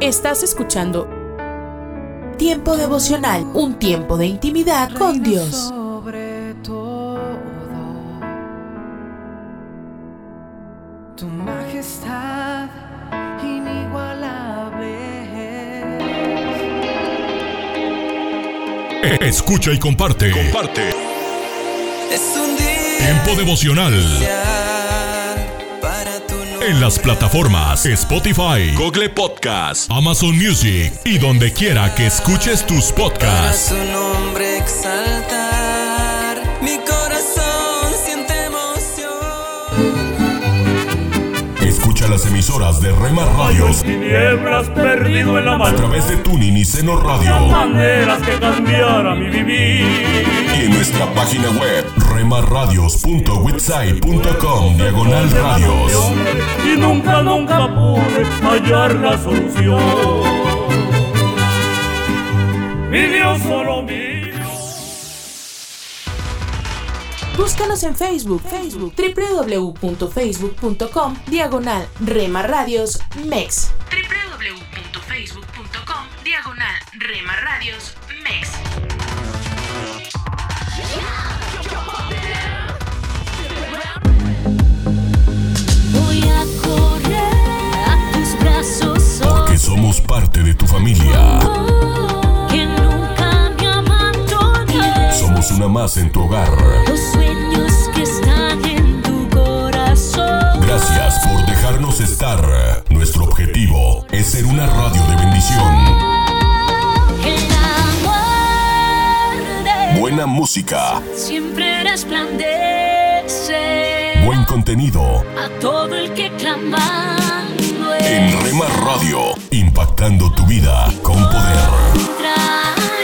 Estás escuchando Tiempo devocional, un tiempo de intimidad con Dios. Sobre todo, tu majestad inigualable. Escucha y comparte. Comparte. Es un día Tiempo devocional. En las plataformas Spotify, Google Podcast, Amazon Music y donde quiera que escuches tus Para podcasts. su nombre exaltar. Mi corazón siente emoción. Escucha las emisoras de Rema Radios tinieblas perdido en la a través de Tuning y Seno Radio Maneras que cambiara mi vivir. y en nuestra página web remarradios.witsai.com diagonal radios. Y nunca, nunca pude hallar la solución. Mi Dios solo mío. Búscanos en Facebook, Facebook, www.facebook.com, diagonal Rema Radios MEX. www.facebook.com, diagonal Rema Radios parte de tu familia. que nunca me abandones. Somos una más en tu hogar. Los sueños que están en tu corazón. Gracias por dejarnos estar. Nuestro objetivo es ser una radio de bendición. El amor de Buena música, siempre resplandece buen contenido. a todo el que clamando En Rema Radio, impactando tu vida con poder.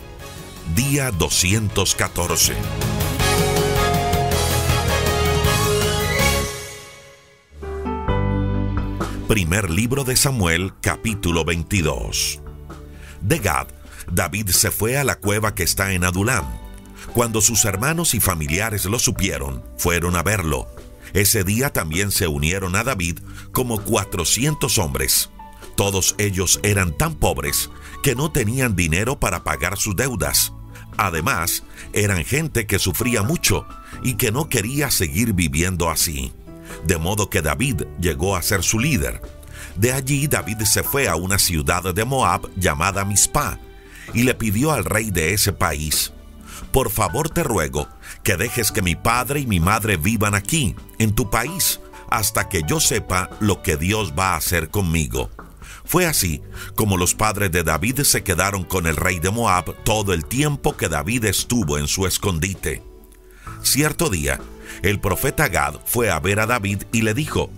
Día 214. Primer libro de Samuel, capítulo 22. De Gad, David se fue a la cueva que está en Adulam. Cuando sus hermanos y familiares lo supieron, fueron a verlo. Ese día también se unieron a David como 400 hombres. Todos ellos eran tan pobres que no tenían dinero para pagar sus deudas. Además, eran gente que sufría mucho y que no quería seguir viviendo así. De modo que David llegó a ser su líder. De allí David se fue a una ciudad de Moab llamada Mizpah y le pidió al rey de ese país, por favor te ruego que dejes que mi padre y mi madre vivan aquí, en tu país, hasta que yo sepa lo que Dios va a hacer conmigo. Fue así como los padres de David se quedaron con el rey de Moab todo el tiempo que David estuvo en su escondite. Cierto día, el profeta Gad fue a ver a David y le dijo,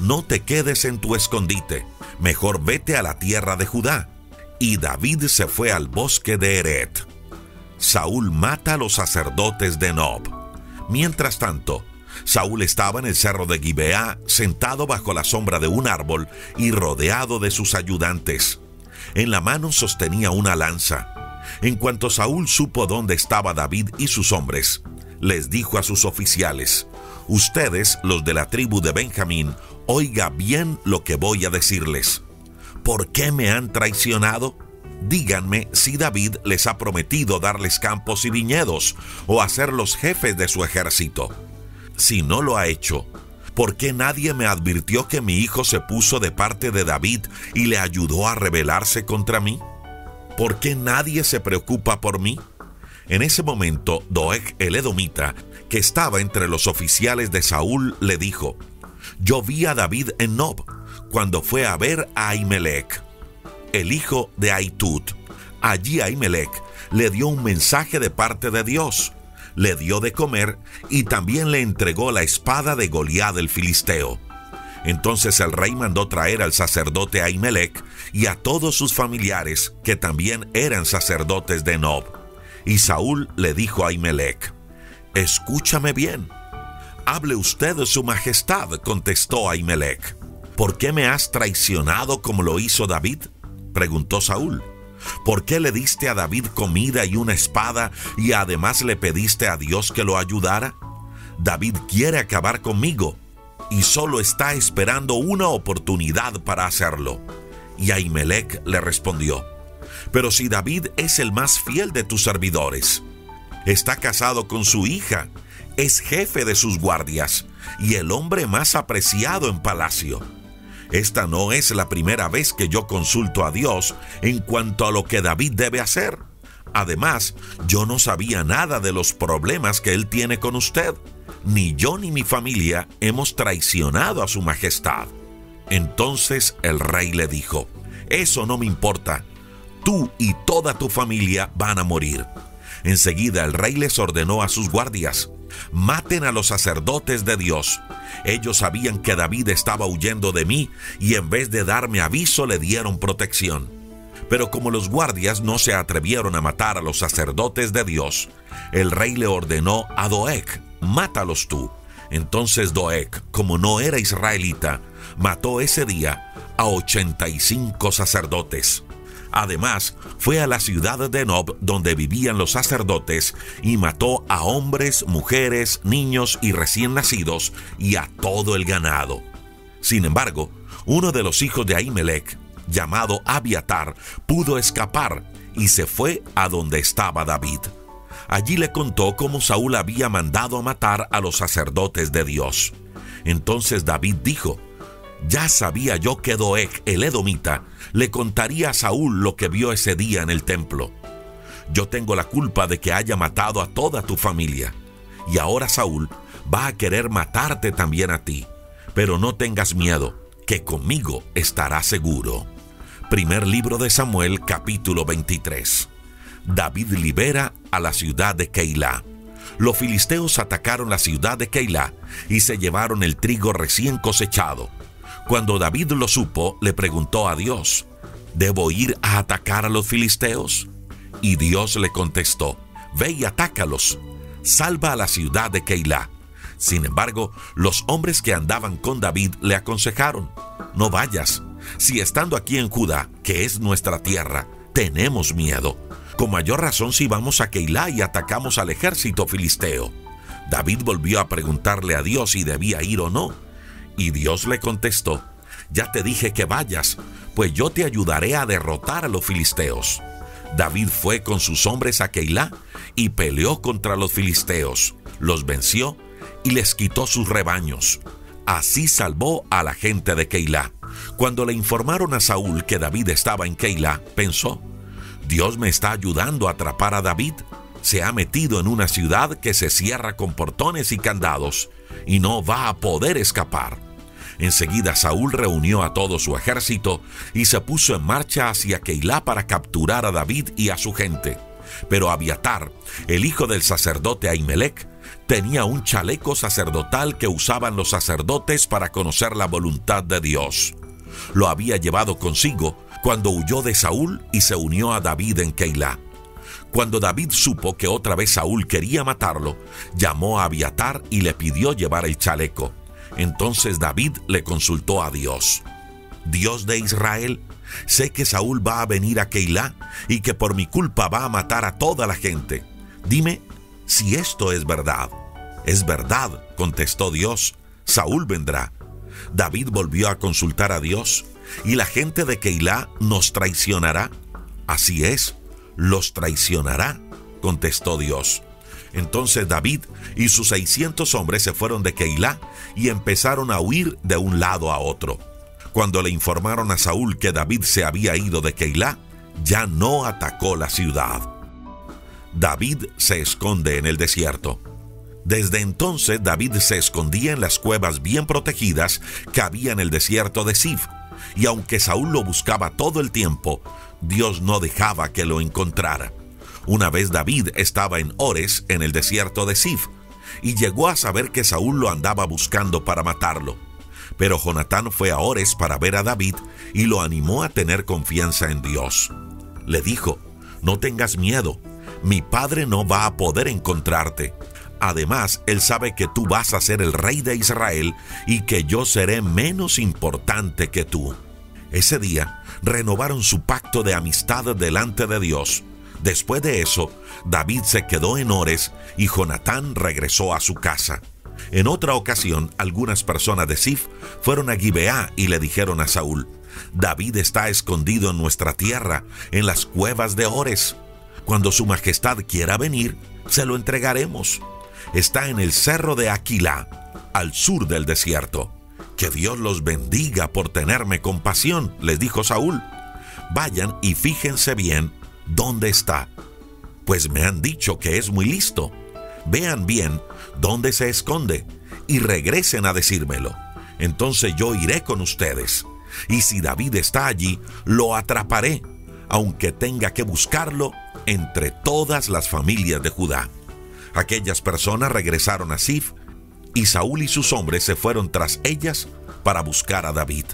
No te quedes en tu escondite, mejor vete a la tierra de Judá. Y David se fue al bosque de Eret. Saúl mata a los sacerdotes de Nob. Mientras tanto, Saúl estaba en el cerro de Gibeá, sentado bajo la sombra de un árbol y rodeado de sus ayudantes. En la mano sostenía una lanza. En cuanto Saúl supo dónde estaba David y sus hombres, les dijo a sus oficiales, Ustedes, los de la tribu de Benjamín, oiga bien lo que voy a decirles. ¿Por qué me han traicionado? Díganme si David les ha prometido darles campos y viñedos o hacerlos jefes de su ejército. Si no lo ha hecho, ¿por qué nadie me advirtió que mi hijo se puso de parte de David y le ayudó a rebelarse contra mí? ¿Por qué nadie se preocupa por mí? En ese momento, Doeg el Edomita, que estaba entre los oficiales de Saúl, le dijo, Yo vi a David en Nob, cuando fue a ver a Ahimelech, el hijo de Aitut. Allí Ahimelech le dio un mensaje de parte de Dios, le dio de comer y también le entregó la espada de Goliat el filisteo. Entonces el rey mandó traer al sacerdote Ahimelech y a todos sus familiares, que también eran sacerdotes de Nob. Y Saúl le dijo a Ahimelech, Escúchame bien. Hable usted, su majestad, contestó Ahimelech. ¿Por qué me has traicionado como lo hizo David? preguntó Saúl. ¿Por qué le diste a David comida y una espada y además le pediste a Dios que lo ayudara? David quiere acabar conmigo y solo está esperando una oportunidad para hacerlo. Y Ahimelech le respondió, pero si David es el más fiel de tus servidores, está casado con su hija, es jefe de sus guardias y el hombre más apreciado en palacio. Esta no es la primera vez que yo consulto a Dios en cuanto a lo que David debe hacer. Además, yo no sabía nada de los problemas que él tiene con usted ni yo ni mi familia hemos traicionado a su majestad. Entonces el rey le dijo, eso no me importa, tú y toda tu familia van a morir. Enseguida el rey les ordenó a sus guardias, maten a los sacerdotes de Dios. Ellos sabían que David estaba huyendo de mí y en vez de darme aviso le dieron protección. Pero como los guardias no se atrevieron a matar a los sacerdotes de Dios, el rey le ordenó a Doeg, mátalos tú. Entonces Doeg, como no era israelita, mató ese día a 85 sacerdotes. Además, fue a la ciudad de Nob donde vivían los sacerdotes y mató a hombres, mujeres, niños y recién nacidos y a todo el ganado. Sin embargo, uno de los hijos de Ahimelech, llamado Abiatar, pudo escapar y se fue a donde estaba David. Allí le contó cómo Saúl había mandado a matar a los sacerdotes de Dios. Entonces David dijo, ya sabía yo que Doeg, el edomita, le contaría a Saúl lo que vio ese día en el templo. Yo tengo la culpa de que haya matado a toda tu familia. Y ahora Saúl va a querer matarte también a ti. Pero no tengas miedo, que conmigo estará seguro. Primer libro de Samuel capítulo 23. David libera a la ciudad de Keilah. Los filisteos atacaron la ciudad de Keilah y se llevaron el trigo recién cosechado. Cuando David lo supo, le preguntó a Dios, ¿debo ir a atacar a los filisteos? Y Dios le contestó, ve y atácalos, salva a la ciudad de Keilah. Sin embargo, los hombres que andaban con David le aconsejaron, no vayas, si estando aquí en Judá, que es nuestra tierra, tenemos miedo con mayor razón si vamos a Keilah y atacamos al ejército filisteo. David volvió a preguntarle a Dios si debía ir o no, y Dios le contestó, ya te dije que vayas, pues yo te ayudaré a derrotar a los filisteos. David fue con sus hombres a Keilah y peleó contra los filisteos, los venció y les quitó sus rebaños. Así salvó a la gente de Keilah. Cuando le informaron a Saúl que David estaba en Keilah, pensó, Dios me está ayudando a atrapar a David. Se ha metido en una ciudad que se cierra con portones y candados y no va a poder escapar. Enseguida Saúl reunió a todo su ejército y se puso en marcha hacia Keilah para capturar a David y a su gente. Pero Abiatar, el hijo del sacerdote Ahimelech, tenía un chaleco sacerdotal que usaban los sacerdotes para conocer la voluntad de Dios. Lo había llevado consigo cuando huyó de Saúl y se unió a David en Keilah. Cuando David supo que otra vez Saúl quería matarlo, llamó a Abiatar y le pidió llevar el chaleco. Entonces David le consultó a Dios. Dios de Israel, sé que Saúl va a venir a Keilah y que por mi culpa va a matar a toda la gente. Dime si esto es verdad. Es verdad, contestó Dios. Saúl vendrá. David volvió a consultar a Dios y la gente de Keilah nos traicionará. Así es, los traicionará, contestó Dios. Entonces David y sus seiscientos hombres se fueron de Keilah y empezaron a huir de un lado a otro. Cuando le informaron a Saúl que David se había ido de Keilah, ya no atacó la ciudad. David se esconde en el desierto. Desde entonces David se escondía en las cuevas bien protegidas que había en el desierto de Sif, y aunque Saúl lo buscaba todo el tiempo, Dios no dejaba que lo encontrara. Una vez David estaba en Ores, en el desierto de Sif, y llegó a saber que Saúl lo andaba buscando para matarlo. Pero Jonatán fue a Ores para ver a David y lo animó a tener confianza en Dios. Le dijo, no tengas miedo, mi padre no va a poder encontrarte. Además, él sabe que tú vas a ser el rey de Israel y que yo seré menos importante que tú. Ese día renovaron su pacto de amistad delante de Dios. Después de eso, David se quedó en Ores y Jonatán regresó a su casa. En otra ocasión, algunas personas de Sif fueron a Gibeá y le dijeron a Saúl, David está escondido en nuestra tierra, en las cuevas de Ores. Cuando su majestad quiera venir, se lo entregaremos. Está en el cerro de Aquilá, al sur del desierto. Que Dios los bendiga por tenerme compasión, les dijo Saúl. Vayan y fíjense bien dónde está, pues me han dicho que es muy listo. Vean bien dónde se esconde y regresen a decírmelo. Entonces yo iré con ustedes. Y si David está allí, lo atraparé, aunque tenga que buscarlo entre todas las familias de Judá. Aquellas personas regresaron a Sif y Saúl y sus hombres se fueron tras ellas para buscar a David.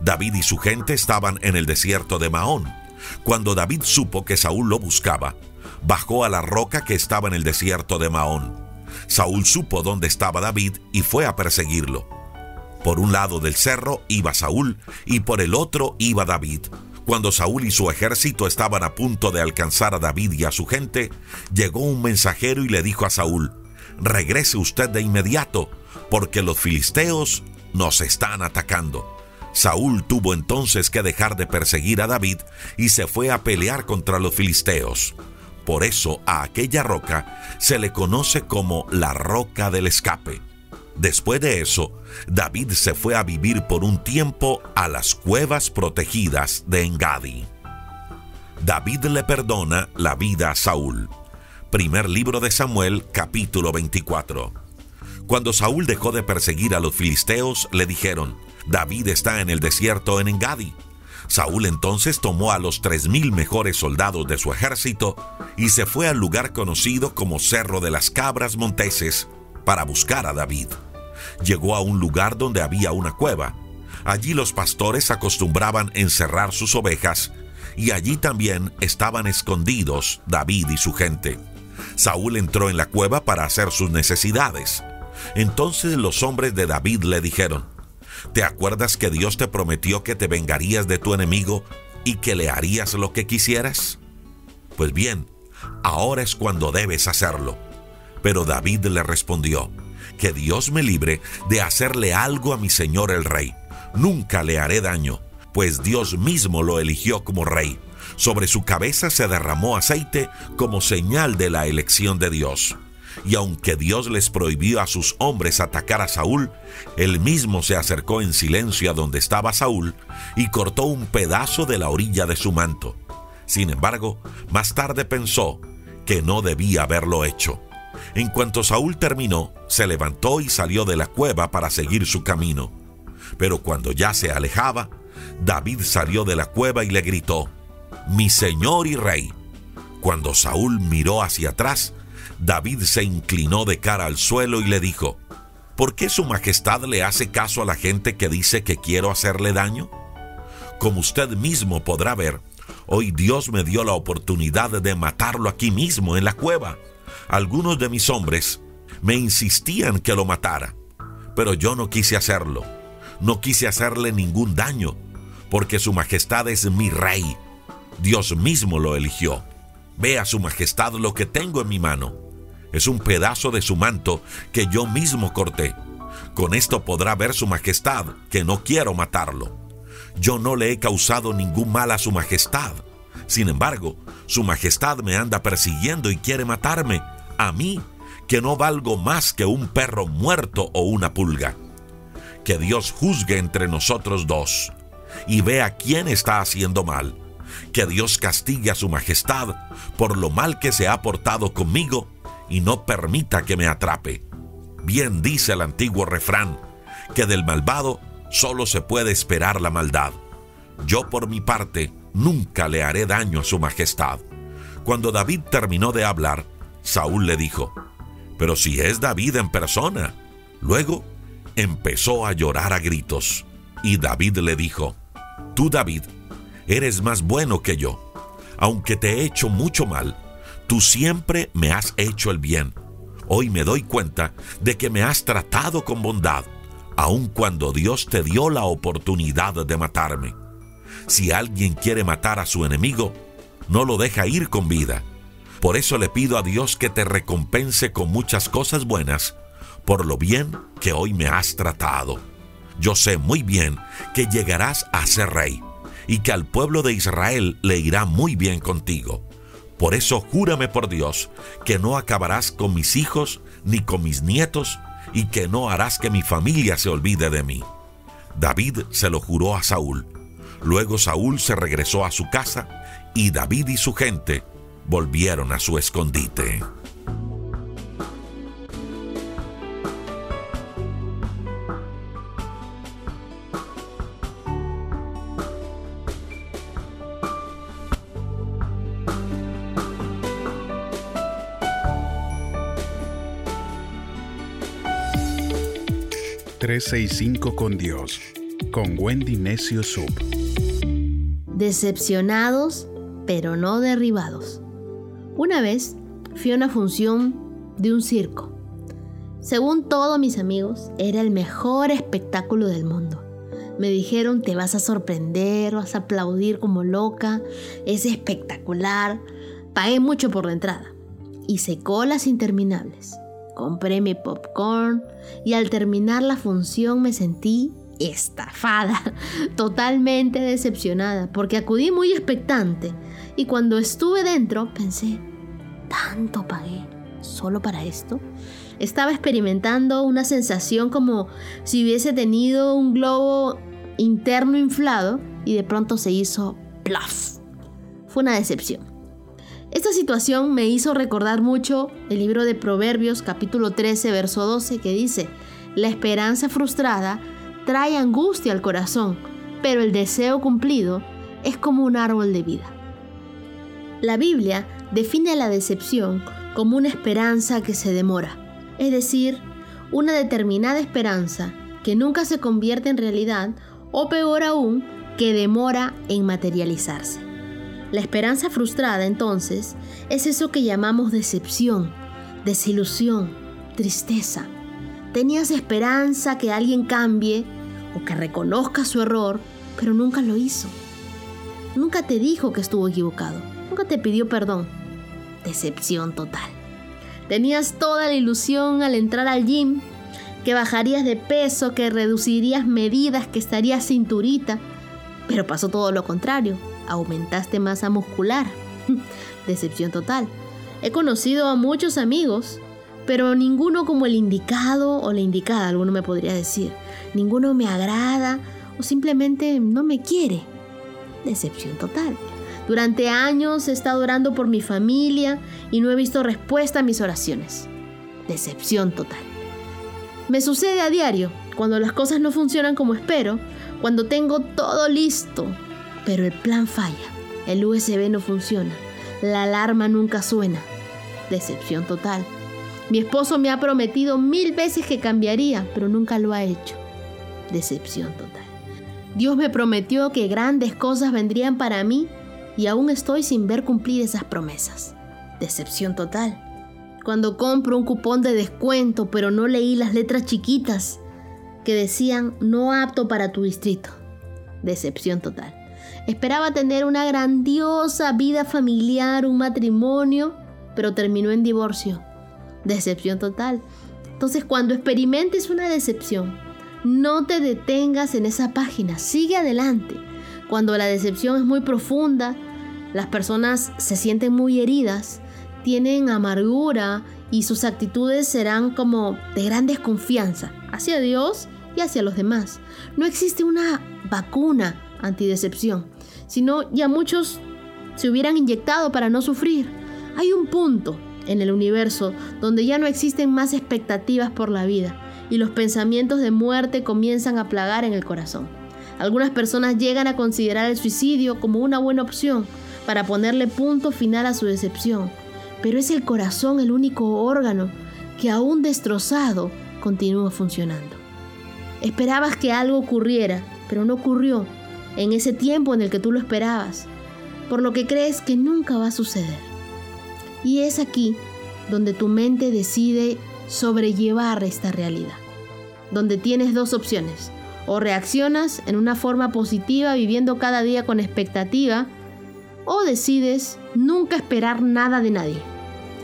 David y su gente estaban en el desierto de Maón. Cuando David supo que Saúl lo buscaba, bajó a la roca que estaba en el desierto de Maón. Saúl supo dónde estaba David y fue a perseguirlo. Por un lado del cerro iba Saúl y por el otro iba David. Cuando Saúl y su ejército estaban a punto de alcanzar a David y a su gente, llegó un mensajero y le dijo a Saúl, regrese usted de inmediato, porque los filisteos nos están atacando. Saúl tuvo entonces que dejar de perseguir a David y se fue a pelear contra los filisteos. Por eso a aquella roca se le conoce como la roca del escape. Después de eso, David se fue a vivir por un tiempo a las cuevas protegidas de Engadi. David le perdona la vida a Saúl. Primer libro de Samuel, capítulo 24. Cuando Saúl dejó de perseguir a los filisteos, le dijeron, David está en el desierto en Engadi. Saúl entonces tomó a los tres mil mejores soldados de su ejército y se fue al lugar conocido como Cerro de las Cabras Monteses para buscar a David. Llegó a un lugar donde había una cueva. Allí los pastores acostumbraban encerrar sus ovejas y allí también estaban escondidos David y su gente. Saúl entró en la cueva para hacer sus necesidades. Entonces los hombres de David le dijeron, ¿te acuerdas que Dios te prometió que te vengarías de tu enemigo y que le harías lo que quisieras? Pues bien, ahora es cuando debes hacerlo. Pero David le respondió, que Dios me libre de hacerle algo a mi señor el rey. Nunca le haré daño, pues Dios mismo lo eligió como rey. Sobre su cabeza se derramó aceite como señal de la elección de Dios. Y aunque Dios les prohibió a sus hombres atacar a Saúl, él mismo se acercó en silencio a donde estaba Saúl y cortó un pedazo de la orilla de su manto. Sin embargo, más tarde pensó que no debía haberlo hecho. En cuanto Saúl terminó, se levantó y salió de la cueva para seguir su camino. Pero cuando ya se alejaba, David salió de la cueva y le gritó, Mi señor y rey. Cuando Saúl miró hacia atrás, David se inclinó de cara al suelo y le dijo, ¿por qué su majestad le hace caso a la gente que dice que quiero hacerle daño? Como usted mismo podrá ver, hoy Dios me dio la oportunidad de matarlo aquí mismo en la cueva algunos de mis hombres me insistían que lo matara, pero yo no quise hacerlo. No quise hacerle ningún daño, porque Su Majestad es mi rey. Dios mismo lo eligió. Vea Su Majestad lo que tengo en mi mano. Es un pedazo de su manto que yo mismo corté. Con esto podrá ver Su Majestad que no quiero matarlo. Yo no le he causado ningún mal a Su Majestad. Sin embargo, Su Majestad me anda persiguiendo y quiere matarme a mí, que no valgo más que un perro muerto o una pulga. Que Dios juzgue entre nosotros dos y vea quién está haciendo mal. Que Dios castigue a su majestad por lo mal que se ha portado conmigo y no permita que me atrape. Bien dice el antiguo refrán, que del malvado solo se puede esperar la maldad. Yo por mi parte nunca le haré daño a su majestad. Cuando David terminó de hablar, Saúl le dijo, pero si es David en persona. Luego empezó a llorar a gritos. Y David le dijo, Tú David, eres más bueno que yo. Aunque te he hecho mucho mal, tú siempre me has hecho el bien. Hoy me doy cuenta de que me has tratado con bondad, aun cuando Dios te dio la oportunidad de matarme. Si alguien quiere matar a su enemigo, no lo deja ir con vida. Por eso le pido a Dios que te recompense con muchas cosas buenas por lo bien que hoy me has tratado. Yo sé muy bien que llegarás a ser rey y que al pueblo de Israel le irá muy bien contigo. Por eso júrame por Dios que no acabarás con mis hijos ni con mis nietos y que no harás que mi familia se olvide de mí. David se lo juró a Saúl. Luego Saúl se regresó a su casa y David y su gente volvieron a su escondite. 365 con Dios, con Wendy Necio Sub. Decepcionados, pero no derribados. Una vez fui a una función de un circo. Según todos mis amigos, era el mejor espectáculo del mundo. Me dijeron, te vas a sorprender, vas a aplaudir como loca, es espectacular. Pagué mucho por la entrada. Hice colas interminables. Compré mi popcorn y al terminar la función me sentí estafada, totalmente decepcionada, porque acudí muy expectante y cuando estuve dentro pensé, ¿tanto pagué solo para esto? Estaba experimentando una sensación como si hubiese tenido un globo interno inflado y de pronto se hizo plaf. Fue una decepción. Esta situación me hizo recordar mucho el libro de Proverbios capítulo 13 verso 12 que dice, la esperanza frustrada trae angustia al corazón, pero el deseo cumplido es como un árbol de vida. La Biblia define la decepción como una esperanza que se demora, es decir, una determinada esperanza que nunca se convierte en realidad o peor aún, que demora en materializarse. La esperanza frustrada entonces es eso que llamamos decepción, desilusión, tristeza. Tenías esperanza que alguien cambie o que reconozca su error, pero nunca lo hizo. Nunca te dijo que estuvo equivocado, nunca te pidió perdón. Decepción total. Tenías toda la ilusión al entrar al gym, que bajarías de peso, que reducirías medidas, que estarías cinturita, pero pasó todo lo contrario aumentaste masa muscular. Decepción total. He conocido a muchos amigos, pero ninguno como el indicado o la indicada, alguno me podría decir. Ninguno me agrada o simplemente no me quiere. Decepción total. Durante años he estado orando por mi familia y no he visto respuesta a mis oraciones. Decepción total. Me sucede a diario, cuando las cosas no funcionan como espero, cuando tengo todo listo, pero el plan falla. El USB no funciona. La alarma nunca suena. Decepción total. Mi esposo me ha prometido mil veces que cambiaría, pero nunca lo ha hecho. Decepción total. Dios me prometió que grandes cosas vendrían para mí y aún estoy sin ver cumplir esas promesas. Decepción total. Cuando compro un cupón de descuento, pero no leí las letras chiquitas que decían no apto para tu distrito. Decepción total. Esperaba tener una grandiosa vida familiar, un matrimonio, pero terminó en divorcio. Decepción total. Entonces cuando experimentes una decepción, no te detengas en esa página, sigue adelante. Cuando la decepción es muy profunda, las personas se sienten muy heridas, tienen amargura y sus actitudes serán como de gran desconfianza hacia Dios y hacia los demás. No existe una vacuna antidecepción sino ya muchos se hubieran inyectado para no sufrir. Hay un punto en el universo donde ya no existen más expectativas por la vida y los pensamientos de muerte comienzan a plagar en el corazón. Algunas personas llegan a considerar el suicidio como una buena opción para ponerle punto final a su decepción, pero es el corazón el único órgano que aún destrozado continúa funcionando. Esperabas que algo ocurriera, pero no ocurrió en ese tiempo en el que tú lo esperabas, por lo que crees que nunca va a suceder. Y es aquí donde tu mente decide sobrellevar esta realidad, donde tienes dos opciones. O reaccionas en una forma positiva viviendo cada día con expectativa, o decides nunca esperar nada de nadie.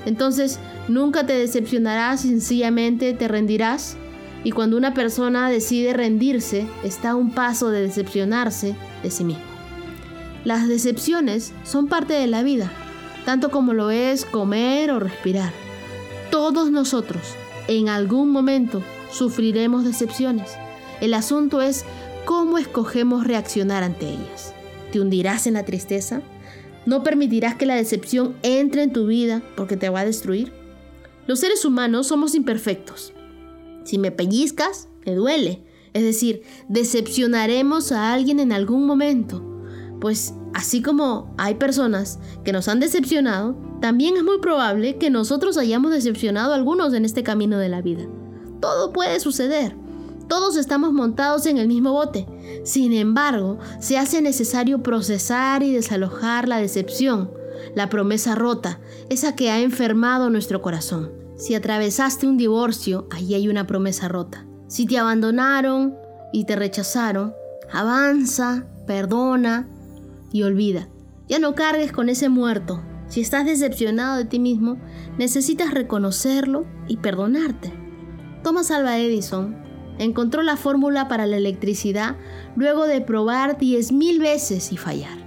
Entonces, nunca te decepcionarás, sencillamente te rendirás. Y cuando una persona decide rendirse, está a un paso de decepcionarse de sí mismo. Las decepciones son parte de la vida, tanto como lo es comer o respirar. Todos nosotros, en algún momento, sufriremos decepciones. El asunto es cómo escogemos reaccionar ante ellas. ¿Te hundirás en la tristeza? ¿No permitirás que la decepción entre en tu vida porque te va a destruir? Los seres humanos somos imperfectos. Si me pellizcas, me duele. Es decir, decepcionaremos a alguien en algún momento. Pues así como hay personas que nos han decepcionado, también es muy probable que nosotros hayamos decepcionado a algunos en este camino de la vida. Todo puede suceder. Todos estamos montados en el mismo bote. Sin embargo, se hace necesario procesar y desalojar la decepción, la promesa rota, esa que ha enfermado nuestro corazón. Si atravesaste un divorcio, allí hay una promesa rota. Si te abandonaron y te rechazaron, avanza, perdona y olvida. Ya no cargues con ese muerto. Si estás decepcionado de ti mismo, necesitas reconocerlo y perdonarte. Thomas Alva Edison encontró la fórmula para la electricidad luego de probar 10.000 veces y fallar.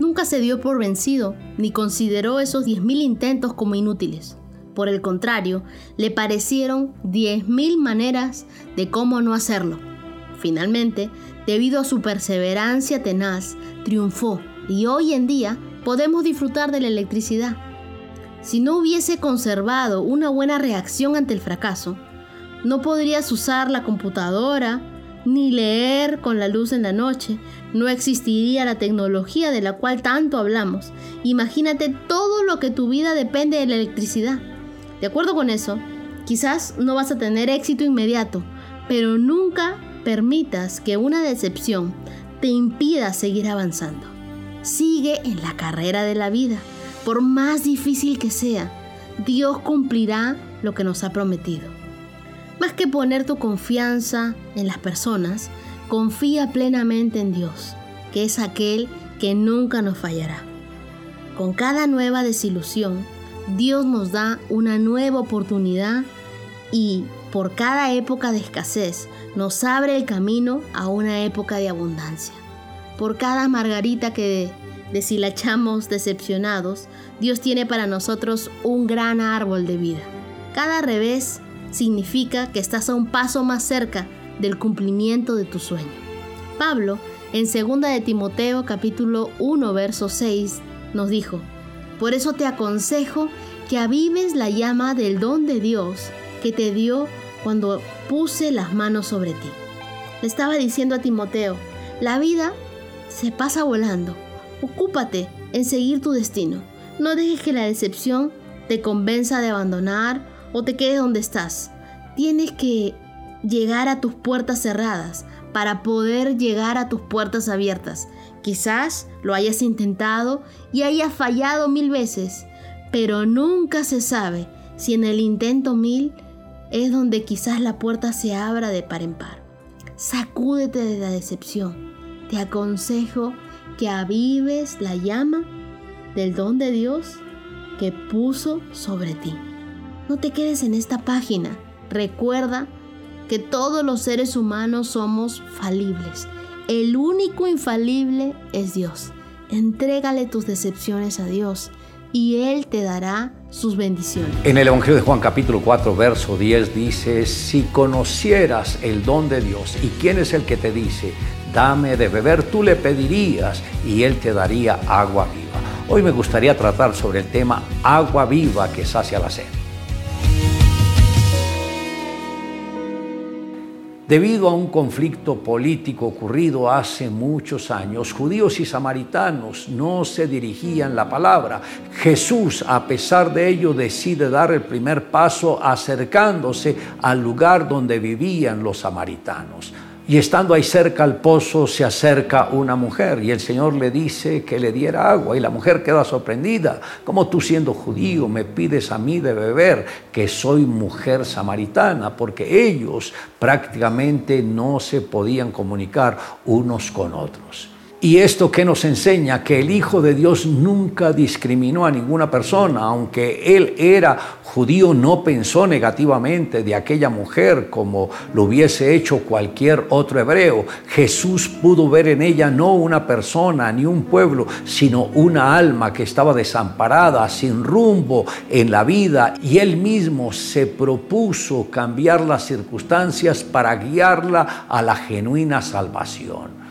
Nunca se dio por vencido ni consideró esos 10.000 intentos como inútiles. Por el contrario, le parecieron 10.000 maneras de cómo no hacerlo. Finalmente, debido a su perseverancia tenaz, triunfó y hoy en día podemos disfrutar de la electricidad. Si no hubiese conservado una buena reacción ante el fracaso, no podrías usar la computadora ni leer con la luz en la noche. No existiría la tecnología de la cual tanto hablamos. Imagínate todo lo que tu vida depende de la electricidad. De acuerdo con eso, quizás no vas a tener éxito inmediato, pero nunca permitas que una decepción te impida seguir avanzando. Sigue en la carrera de la vida, por más difícil que sea. Dios cumplirá lo que nos ha prometido. Más que poner tu confianza en las personas, confía plenamente en Dios, que es aquel que nunca nos fallará. Con cada nueva desilusión, Dios nos da una nueva oportunidad y por cada época de escasez nos abre el camino a una época de abundancia. Por cada margarita que deshilachamos decepcionados, Dios tiene para nosotros un gran árbol de vida. Cada revés significa que estás a un paso más cerca del cumplimiento de tu sueño. Pablo, en 2 de Timoteo capítulo 1 verso 6, nos dijo, por eso te aconsejo que avives la llama del don de Dios que te dio cuando puse las manos sobre ti. Le estaba diciendo a Timoteo, la vida se pasa volando. Ocúpate en seguir tu destino. No dejes que la decepción te convenza de abandonar o te quedes donde estás. Tienes que llegar a tus puertas cerradas para poder llegar a tus puertas abiertas. Quizás lo hayas intentado y hayas fallado mil veces, pero nunca se sabe si en el intento mil es donde quizás la puerta se abra de par en par. Sacúdete de la decepción. Te aconsejo que avives la llama del don de Dios que puso sobre ti. No te quedes en esta página. Recuerda que todos los seres humanos somos falibles. El único infalible es Dios. Entrégale tus decepciones a Dios y Él te dará sus bendiciones. En el Evangelio de Juan capítulo 4, verso 10 dice, si conocieras el don de Dios y quién es el que te dice, dame de beber, tú le pedirías y Él te daría agua viva. Hoy me gustaría tratar sobre el tema agua viva que sacia la sed. Debido a un conflicto político ocurrido hace muchos años, judíos y samaritanos no se dirigían la palabra. Jesús, a pesar de ello, decide dar el primer paso acercándose al lugar donde vivían los samaritanos. Y estando ahí cerca al pozo se acerca una mujer y el Señor le dice que le diera agua y la mujer queda sorprendida. como tú siendo judío me pides a mí de beber que soy mujer samaritana? Porque ellos prácticamente no se podían comunicar unos con otros. Y esto que nos enseña que el Hijo de Dios nunca discriminó a ninguna persona, aunque Él era judío, no pensó negativamente de aquella mujer como lo hubiese hecho cualquier otro hebreo. Jesús pudo ver en ella no una persona ni un pueblo, sino una alma que estaba desamparada, sin rumbo en la vida, y Él mismo se propuso cambiar las circunstancias para guiarla a la genuina salvación.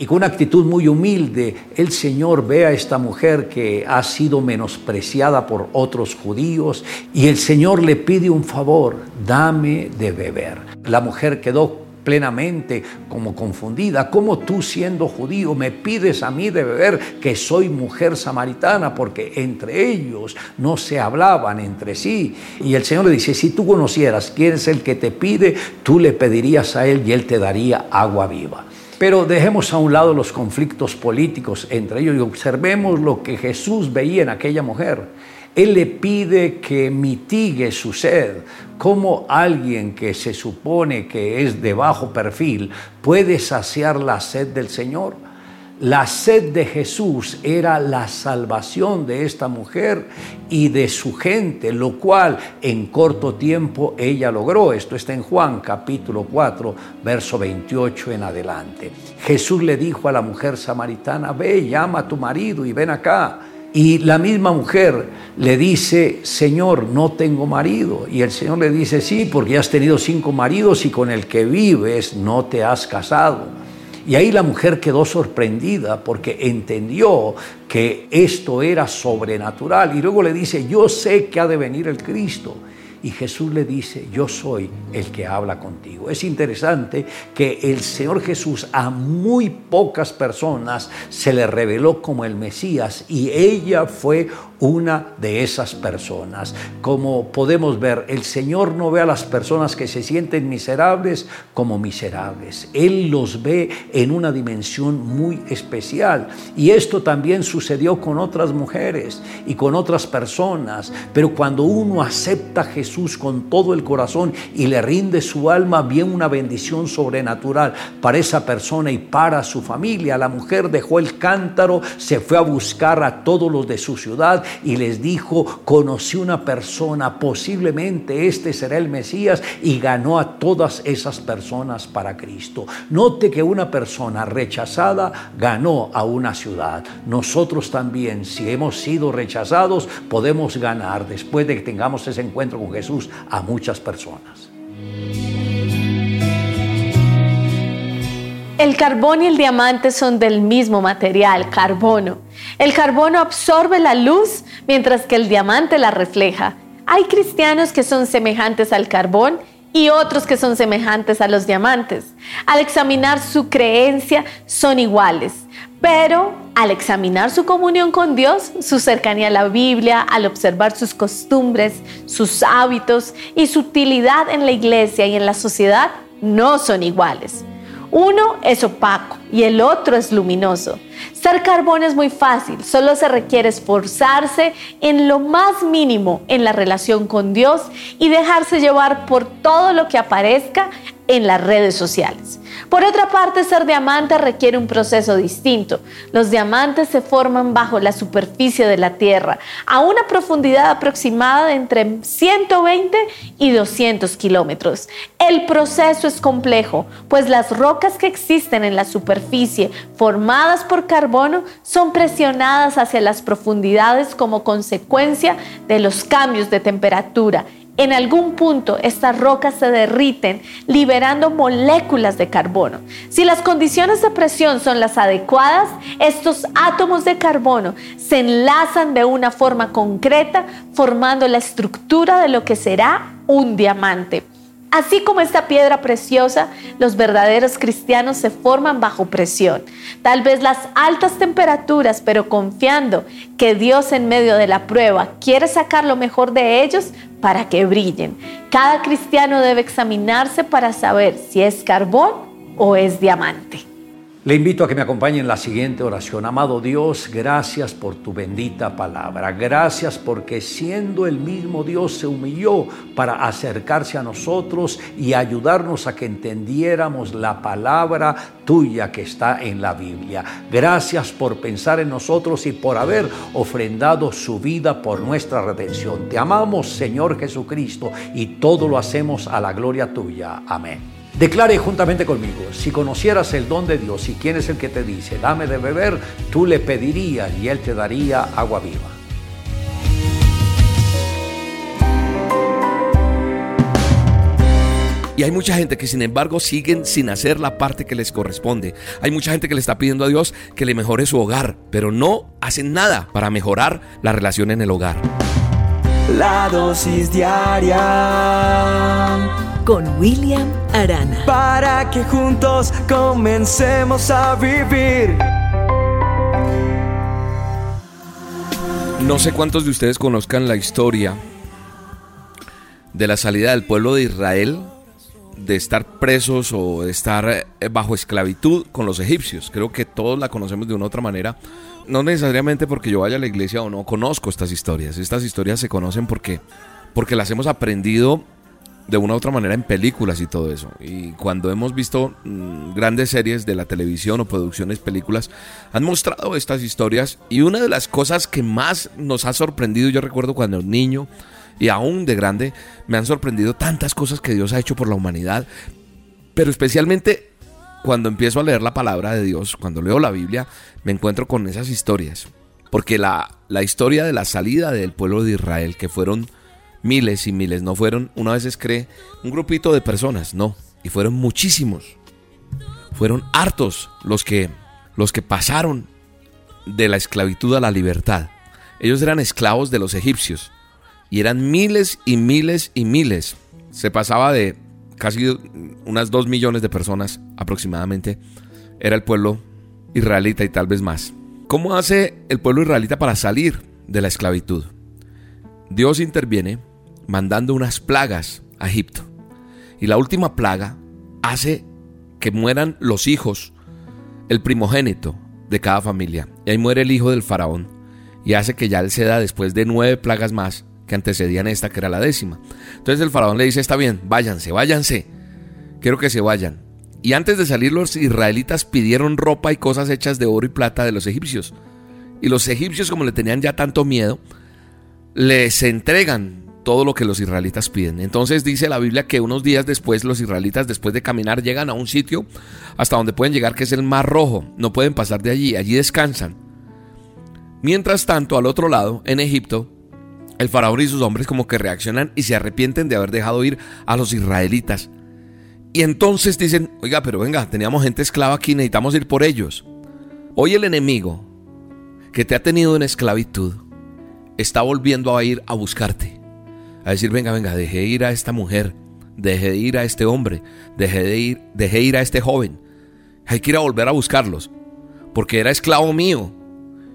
Y con una actitud muy humilde, el Señor ve a esta mujer que ha sido menospreciada por otros judíos y el Señor le pide un favor, dame de beber. La mujer quedó plenamente como confundida. ¿Cómo tú siendo judío me pides a mí de beber que soy mujer samaritana? Porque entre ellos no se hablaban entre sí. Y el Señor le dice, si tú conocieras quién es el que te pide, tú le pedirías a él y él te daría agua viva. Pero dejemos a un lado los conflictos políticos entre ellos y observemos lo que Jesús veía en aquella mujer. Él le pide que mitigue su sed. ¿Cómo alguien que se supone que es de bajo perfil puede saciar la sed del Señor? La sed de Jesús era la salvación de esta mujer y de su gente, lo cual en corto tiempo ella logró. Esto está en Juan capítulo 4, verso 28 en adelante. Jesús le dijo a la mujer samaritana, ve, llama a tu marido y ven acá. Y la misma mujer le dice, Señor, no tengo marido. Y el Señor le dice, sí, porque has tenido cinco maridos y con el que vives no te has casado. Y ahí la mujer quedó sorprendida porque entendió que esto era sobrenatural. Y luego le dice, yo sé que ha de venir el Cristo. Y Jesús le dice, yo soy el que habla contigo. Es interesante que el Señor Jesús a muy pocas personas se le reveló como el Mesías y ella fue una de esas personas. Como podemos ver, el Señor no ve a las personas que se sienten miserables como miserables. Él los ve en una dimensión muy especial. Y esto también sucedió con otras mujeres y con otras personas. Pero cuando uno acepta a Jesús con todo el corazón y le rinde su alma, viene una bendición sobrenatural para esa persona y para su familia. La mujer dejó el cántaro, se fue a buscar a todos los de su ciudad y les dijo, conocí una persona, posiblemente este será el Mesías y ganó a todas esas personas para Cristo. Note que una persona rechazada ganó a una ciudad. Nosotros también, si hemos sido rechazados, podemos ganar después de que tengamos ese encuentro con Jesús a muchas personas. El carbón y el diamante son del mismo material, carbono. El carbono absorbe la luz mientras que el diamante la refleja. Hay cristianos que son semejantes al carbón y otros que son semejantes a los diamantes. Al examinar su creencia son iguales, pero al examinar su comunión con Dios, su cercanía a la Biblia, al observar sus costumbres, sus hábitos y su utilidad en la iglesia y en la sociedad, no son iguales. Uno es opaco y el otro es luminoso. Ser carbón es muy fácil, solo se requiere esforzarse en lo más mínimo en la relación con Dios y dejarse llevar por todo lo que aparezca en las redes sociales. Por otra parte, ser diamante requiere un proceso distinto. Los diamantes se forman bajo la superficie de la Tierra a una profundidad aproximada de entre 120 y 200 kilómetros. El proceso es complejo, pues las rocas que existen en la superficie formadas por carbono son presionadas hacia las profundidades como consecuencia de los cambios de temperatura en algún punto estas rocas se derriten liberando moléculas de carbono. Si las condiciones de presión son las adecuadas, estos átomos de carbono se enlazan de una forma concreta formando la estructura de lo que será un diamante. Así como esta piedra preciosa, los verdaderos cristianos se forman bajo presión. Tal vez las altas temperaturas, pero confiando que Dios en medio de la prueba quiere sacar lo mejor de ellos para que brillen. Cada cristiano debe examinarse para saber si es carbón o es diamante. Le invito a que me acompañe en la siguiente oración. Amado Dios, gracias por tu bendita palabra. Gracias porque siendo el mismo Dios se humilló para acercarse a nosotros y ayudarnos a que entendiéramos la palabra tuya que está en la Biblia. Gracias por pensar en nosotros y por haber ofrendado su vida por nuestra redención. Te amamos, Señor Jesucristo, y todo lo hacemos a la gloria tuya. Amén. Declare juntamente conmigo, si conocieras el don de Dios y quién es el que te dice, dame de beber, tú le pedirías y él te daría agua viva. Y hay mucha gente que sin embargo siguen sin hacer la parte que les corresponde. Hay mucha gente que le está pidiendo a Dios que le mejore su hogar, pero no hacen nada para mejorar la relación en el hogar. La dosis diaria con William Arana. Para que juntos comencemos a vivir. No sé cuántos de ustedes conozcan la historia de la salida del pueblo de Israel de estar presos o de estar eh, bajo esclavitud con los egipcios. Creo que todos la conocemos de una otra manera. No necesariamente porque yo vaya a la iglesia o no conozco estas historias. Estas historias se conocen porque, porque las hemos aprendido de una u otra manera en películas y todo eso. Y cuando hemos visto mm, grandes series de la televisión o producciones, películas, han mostrado estas historias. Y una de las cosas que más nos ha sorprendido, yo recuerdo cuando niño y aún de grande, me han sorprendido tantas cosas que Dios ha hecho por la humanidad. Pero especialmente cuando empiezo a leer la palabra de Dios, cuando leo la Biblia, me encuentro con esas historias. Porque la, la historia de la salida del pueblo de Israel, que fueron miles y miles, no fueron, una vez cree, un grupito de personas, no, y fueron muchísimos. Fueron hartos los que los que pasaron de la esclavitud a la libertad. Ellos eran esclavos de los egipcios y eran miles y miles y miles. Se pasaba de casi unas dos millones de personas aproximadamente. Era el pueblo israelita y tal vez más. ¿Cómo hace el pueblo israelita para salir de la esclavitud? Dios interviene mandando unas plagas a Egipto. Y la última plaga hace que mueran los hijos, el primogénito de cada familia. Y ahí muere el hijo del faraón. Y hace que ya él se da después de nueve plagas más que antecedían esta, que era la décima. Entonces el faraón le dice, está bien, váyanse, váyanse. Quiero que se vayan. Y antes de salir los israelitas pidieron ropa y cosas hechas de oro y plata de los egipcios. Y los egipcios, como le tenían ya tanto miedo, les entregan todo lo que los israelitas piden. Entonces dice la Biblia que unos días después los israelitas después de caminar llegan a un sitio hasta donde pueden llegar que es el Mar Rojo. No pueden pasar de allí, allí descansan. Mientras tanto, al otro lado, en Egipto, el faraón y sus hombres como que reaccionan y se arrepienten de haber dejado ir a los israelitas. Y entonces dicen, oiga, pero venga, teníamos gente esclava aquí, necesitamos ir por ellos. Hoy el enemigo que te ha tenido en esclavitud está volviendo a ir a buscarte a decir, venga, venga, dejé ir a esta mujer, dejé de ir a este hombre, dejé de ir, dejé ir a este joven. Hay que ir a volver a buscarlos, porque era esclavo mío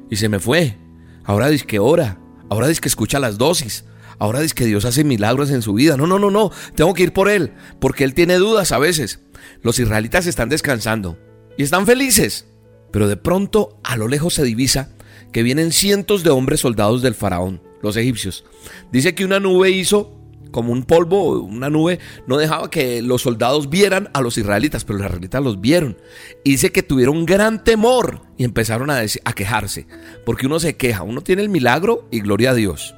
y se me fue. Ahora dice que ora, ahora dice que escucha las dosis, ahora dice que Dios hace milagros en su vida. No, no, no, no, tengo que ir por él, porque él tiene dudas a veces. Los israelitas están descansando y están felices, pero de pronto a lo lejos se divisa que vienen cientos de hombres soldados del faraón los egipcios. Dice que una nube hizo como un polvo, una nube, no dejaba que los soldados vieran a los israelitas, pero los israelitas los vieron. Y dice que tuvieron gran temor y empezaron a, a quejarse, porque uno se queja, uno tiene el milagro y gloria a Dios.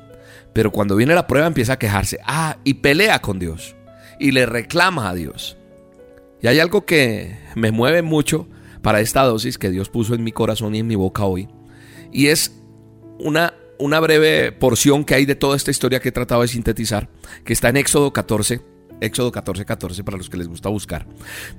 Pero cuando viene la prueba empieza a quejarse, ah, y pelea con Dios, y le reclama a Dios. Y hay algo que me mueve mucho para esta dosis que Dios puso en mi corazón y en mi boca hoy, y es una una breve porción que hay de toda esta historia que he tratado de sintetizar, que está en Éxodo 14, Éxodo 14, 14 para los que les gusta buscar.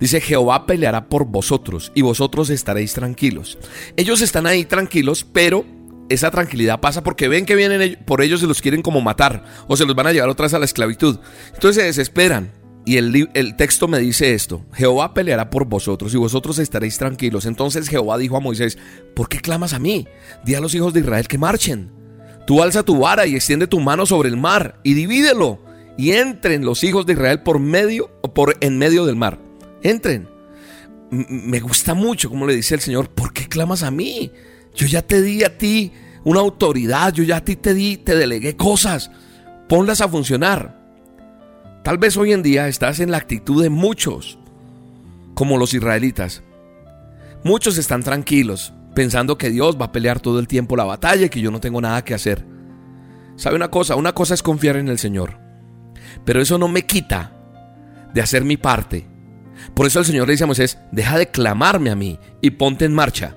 Dice, Jehová peleará por vosotros y vosotros estaréis tranquilos. Ellos están ahí tranquilos, pero esa tranquilidad pasa porque ven que vienen por ellos y los quieren como matar o se los van a llevar otra a la esclavitud. Entonces se desesperan. Y el, texto me dice esto, Jehová peleará por vosotros y vosotros estaréis tranquilos. Entonces Jehová dijo a Moisés, ¿por qué clamas a mí? Di a los hijos de Israel que marchen. Tú alza tu vara y extiende tu mano sobre el mar y divídelo. Y entren los hijos de Israel por medio por en medio del mar. Entren. me gusta mucho como le dice el Señor, ¿por qué clamas a mí? Yo ya te di a ti una autoridad, yo ya a ti te di, te delegué cosas. Ponlas a funcionar. Tal vez hoy en día estás en la actitud de muchos, como los israelitas. Muchos están tranquilos, pensando que Dios va a pelear todo el tiempo la batalla y que yo no tengo nada que hacer. ¿Sabe una cosa? Una cosa es confiar en el Señor. Pero eso no me quita de hacer mi parte. Por eso el Señor le dice a Moisés, deja de clamarme a mí y ponte en marcha.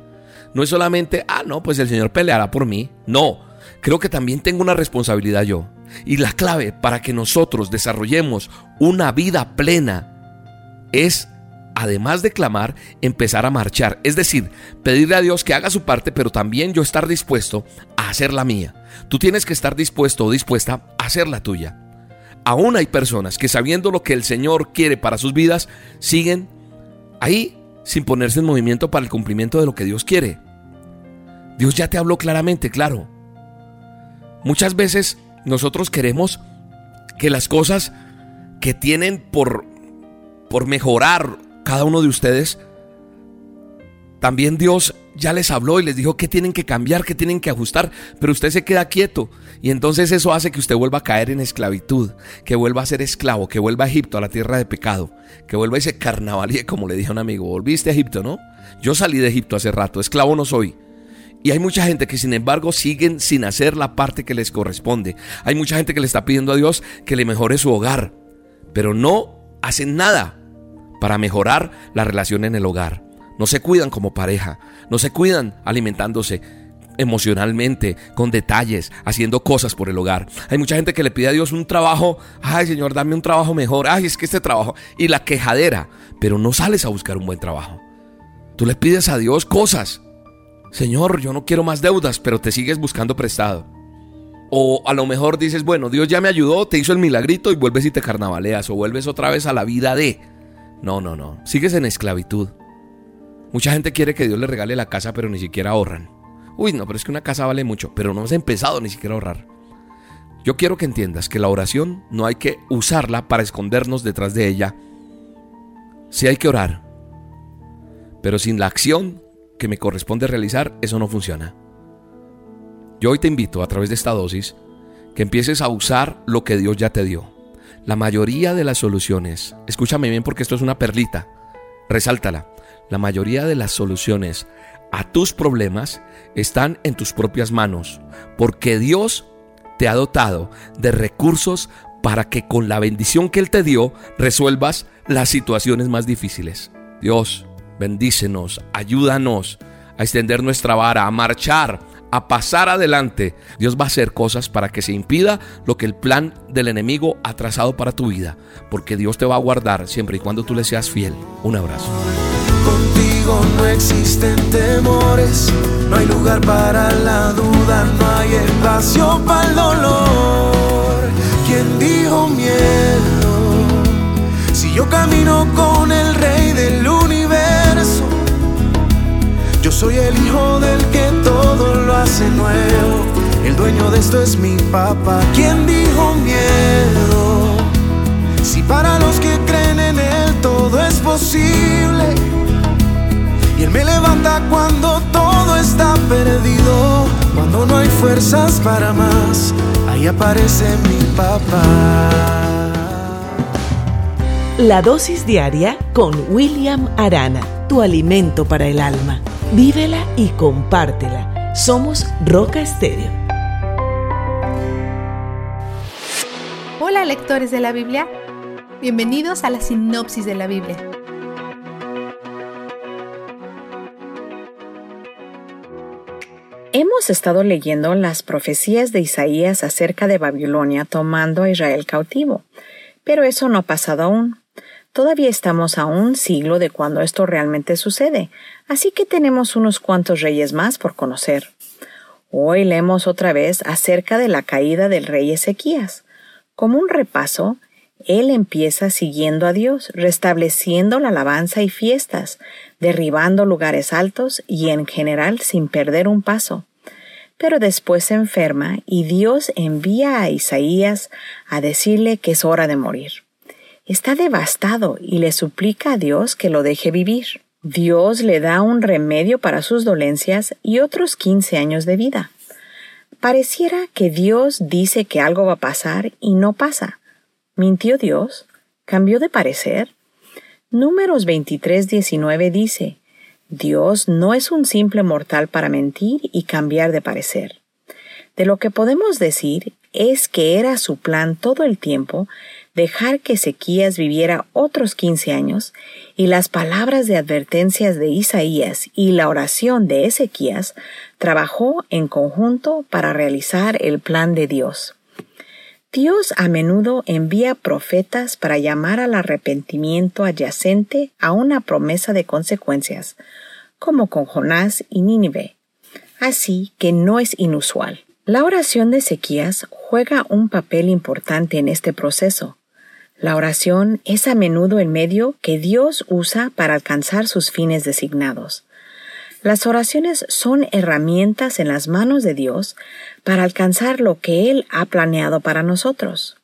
No es solamente, ah, no, pues el Señor peleará por mí. No, creo que también tengo una responsabilidad yo. Y la clave para que nosotros desarrollemos una vida plena es, además de clamar, empezar a marchar. Es decir, pedirle a Dios que haga su parte, pero también yo estar dispuesto a hacer la mía. Tú tienes que estar dispuesto o dispuesta a hacer la tuya. Aún hay personas que sabiendo lo que el Señor quiere para sus vidas, siguen ahí sin ponerse en movimiento para el cumplimiento de lo que Dios quiere. Dios ya te habló claramente, claro. Muchas veces nosotros queremos que las cosas que tienen por, por mejorar cada uno de ustedes, también Dios ya les habló y les dijo que tienen que cambiar, que tienen que ajustar, pero usted se queda quieto y entonces eso hace que usted vuelva a caer en esclavitud, que vuelva a ser esclavo, que vuelva a Egipto, a la tierra de pecado, que vuelva a ese carnaval, como le dije a un amigo, volviste a Egipto, ¿no? Yo salí de Egipto hace rato, esclavo no soy. Y hay mucha gente que sin embargo siguen sin hacer la parte que les corresponde. Hay mucha gente que le está pidiendo a Dios que le mejore su hogar, pero no hacen nada para mejorar la relación en el hogar. No se cuidan como pareja, no se cuidan alimentándose emocionalmente, con detalles, haciendo cosas por el hogar. Hay mucha gente que le pide a Dios un trabajo, ay Señor, dame un trabajo mejor, ay es que este trabajo, y la quejadera, pero no sales a buscar un buen trabajo. Tú le pides a Dios cosas, Señor, yo no quiero más deudas, pero te sigues buscando prestado. O a lo mejor dices, bueno, Dios ya me ayudó, te hizo el milagrito y vuelves y te carnavaleas o vuelves otra vez a la vida de... No, no, no, sigues en esclavitud. Mucha gente quiere que Dios le regale la casa, pero ni siquiera ahorran. Uy, no, pero es que una casa vale mucho, pero no has empezado ni siquiera a ahorrar. Yo quiero que entiendas que la oración no hay que usarla para escondernos detrás de ella. Sí hay que orar, pero sin la acción que me corresponde realizar, eso no funciona. Yo hoy te invito a través de esta dosis que empieces a usar lo que Dios ya te dio. La mayoría de las soluciones, escúchame bien porque esto es una perlita, resáltala. La mayoría de las soluciones a tus problemas están en tus propias manos, porque Dios te ha dotado de recursos para que con la bendición que Él te dio resuelvas las situaciones más difíciles. Dios, bendícenos, ayúdanos a extender nuestra vara, a marchar, a pasar adelante. Dios va a hacer cosas para que se impida lo que el plan del enemigo ha trazado para tu vida, porque Dios te va a guardar siempre y cuando tú le seas fiel. Un abrazo. Contigo no existen temores, no hay lugar para la duda, no hay espacio para el dolor. ¿Quién dijo miedo? Si yo camino soy el hijo del que todo lo hace nuevo. El dueño de esto es mi papá. ¿Quién dijo miedo? Si para los que creen en él todo es posible. Y él me levanta cuando todo está perdido. Cuando no hay fuerzas para más, ahí aparece mi papá. La dosis diaria con William Arana, tu alimento para el alma. Vívela y compártela. Somos Roca Estéreo. Hola lectores de la Biblia, bienvenidos a la sinopsis de la Biblia. Hemos estado leyendo las profecías de Isaías acerca de Babilonia tomando a Israel cautivo, pero eso no ha pasado aún. Todavía estamos a un siglo de cuando esto realmente sucede, así que tenemos unos cuantos reyes más por conocer. Hoy leemos otra vez acerca de la caída del rey Ezequías. Como un repaso, él empieza siguiendo a Dios, restableciendo la alabanza y fiestas, derribando lugares altos y en general sin perder un paso. Pero después se enferma y Dios envía a Isaías a decirle que es hora de morir. Está devastado y le suplica a Dios que lo deje vivir. Dios le da un remedio para sus dolencias y otros 15 años de vida. Pareciera que Dios dice que algo va a pasar y no pasa. ¿Mintió Dios? ¿Cambió de parecer? Números 23:19 dice, Dios no es un simple mortal para mentir y cambiar de parecer. De lo que podemos decir es que era su plan todo el tiempo dejar que Ezequías viviera otros 15 años y las palabras de advertencias de Isaías y la oración de Ezequías trabajó en conjunto para realizar el plan de Dios. Dios a menudo envía profetas para llamar al arrepentimiento adyacente a una promesa de consecuencias, como con Jonás y Nínive. Así que no es inusual. La oración de Ezequías juega un papel importante en este proceso. La oración es a menudo el medio que Dios usa para alcanzar sus fines designados. Las oraciones son herramientas en las manos de Dios para alcanzar lo que Él ha planeado para nosotros.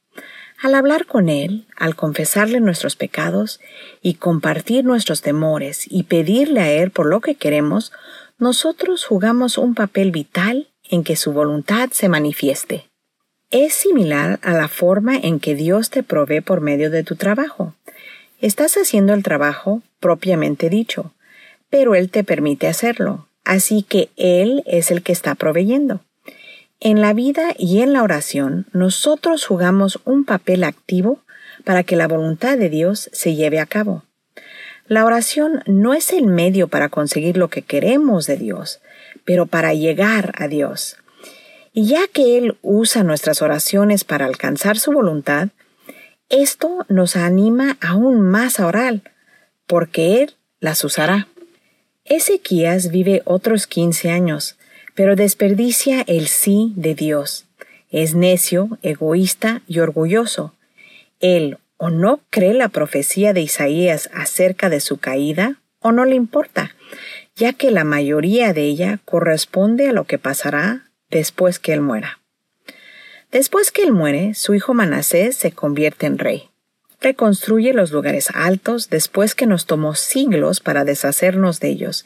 Al hablar con Él, al confesarle nuestros pecados y compartir nuestros temores y pedirle a Él por lo que queremos, nosotros jugamos un papel vital en que su voluntad se manifieste. Es similar a la forma en que Dios te provee por medio de tu trabajo. Estás haciendo el trabajo propiamente dicho, pero Él te permite hacerlo, así que Él es el que está proveyendo. En la vida y en la oración, nosotros jugamos un papel activo para que la voluntad de Dios se lleve a cabo. La oración no es el medio para conseguir lo que queremos de Dios, pero para llegar a Dios. Y ya que Él usa nuestras oraciones para alcanzar su voluntad, esto nos anima aún más a orar, porque Él las usará. Ezequías vive otros quince años, pero desperdicia el sí de Dios. Es necio, egoísta y orgulloso. Él o no cree la profecía de Isaías acerca de su caída, o no le importa, ya que la mayoría de ella corresponde a lo que pasará después que él muera. Después que él muere, su hijo Manasés se convierte en rey reconstruye los lugares altos después que nos tomó siglos para deshacernos de ellos,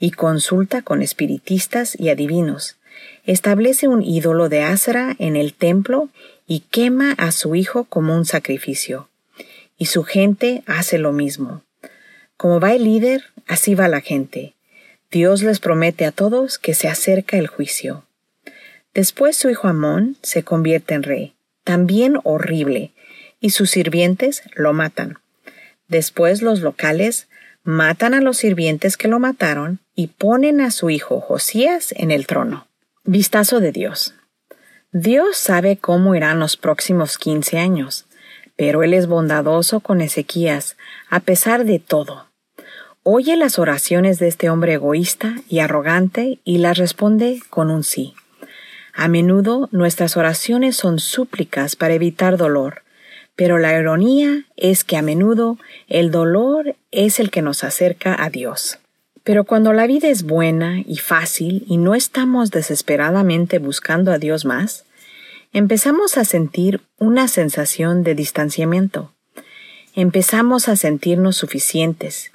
y consulta con espiritistas y adivinos. Establece un ídolo de Asra en el templo y quema a su hijo como un sacrificio. Y su gente hace lo mismo. Como va el líder, así va la gente. Dios les promete a todos que se acerca el juicio. Después su hijo Amón se convierte en rey, también horrible, y sus sirvientes lo matan. Después los locales matan a los sirvientes que lo mataron y ponen a su hijo Josías en el trono. Vistazo de Dios. Dios sabe cómo irán los próximos quince años, pero Él es bondadoso con Ezequías, a pesar de todo. Oye las oraciones de este hombre egoísta y arrogante y las responde con un sí. A menudo nuestras oraciones son súplicas para evitar dolor, pero la ironía es que a menudo el dolor es el que nos acerca a Dios. Pero cuando la vida es buena y fácil y no estamos desesperadamente buscando a Dios más, empezamos a sentir una sensación de distanciamiento. Empezamos a sentirnos suficientes.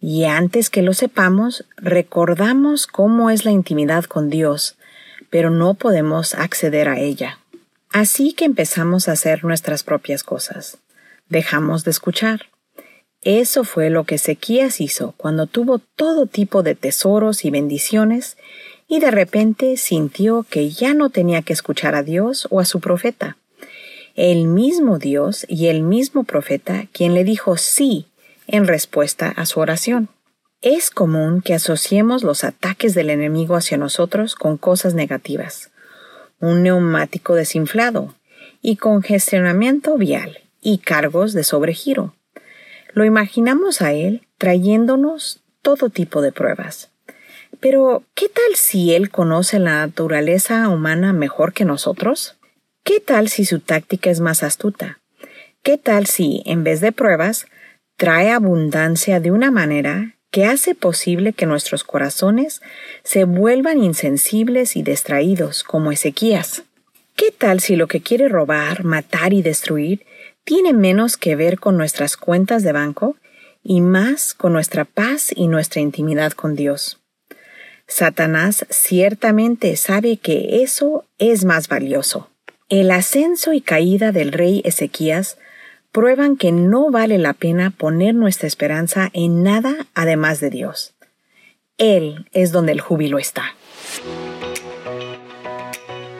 Y antes que lo sepamos, recordamos cómo es la intimidad con Dios, pero no podemos acceder a ella. Así que empezamos a hacer nuestras propias cosas. Dejamos de escuchar. Eso fue lo que Ezequías hizo cuando tuvo todo tipo de tesoros y bendiciones y de repente sintió que ya no tenía que escuchar a Dios o a su profeta. El mismo Dios y el mismo profeta quien le dijo sí en respuesta a su oración. Es común que asociemos los ataques del enemigo hacia nosotros con cosas negativas un neumático desinflado y congestionamiento vial y cargos de sobregiro. Lo imaginamos a él trayéndonos todo tipo de pruebas. Pero, ¿qué tal si él conoce la naturaleza humana mejor que nosotros? ¿Qué tal si su táctica es más astuta? ¿Qué tal si, en vez de pruebas, trae abundancia de una manera que hace posible que nuestros corazones se vuelvan insensibles y distraídos como Ezequías? ¿Qué tal si lo que quiere robar, matar y destruir tiene menos que ver con nuestras cuentas de banco y más con nuestra paz y nuestra intimidad con Dios? Satanás ciertamente sabe que eso es más valioso. El ascenso y caída del rey Ezequías prueban que no vale la pena poner nuestra esperanza en nada además de Dios. Él es donde el júbilo está.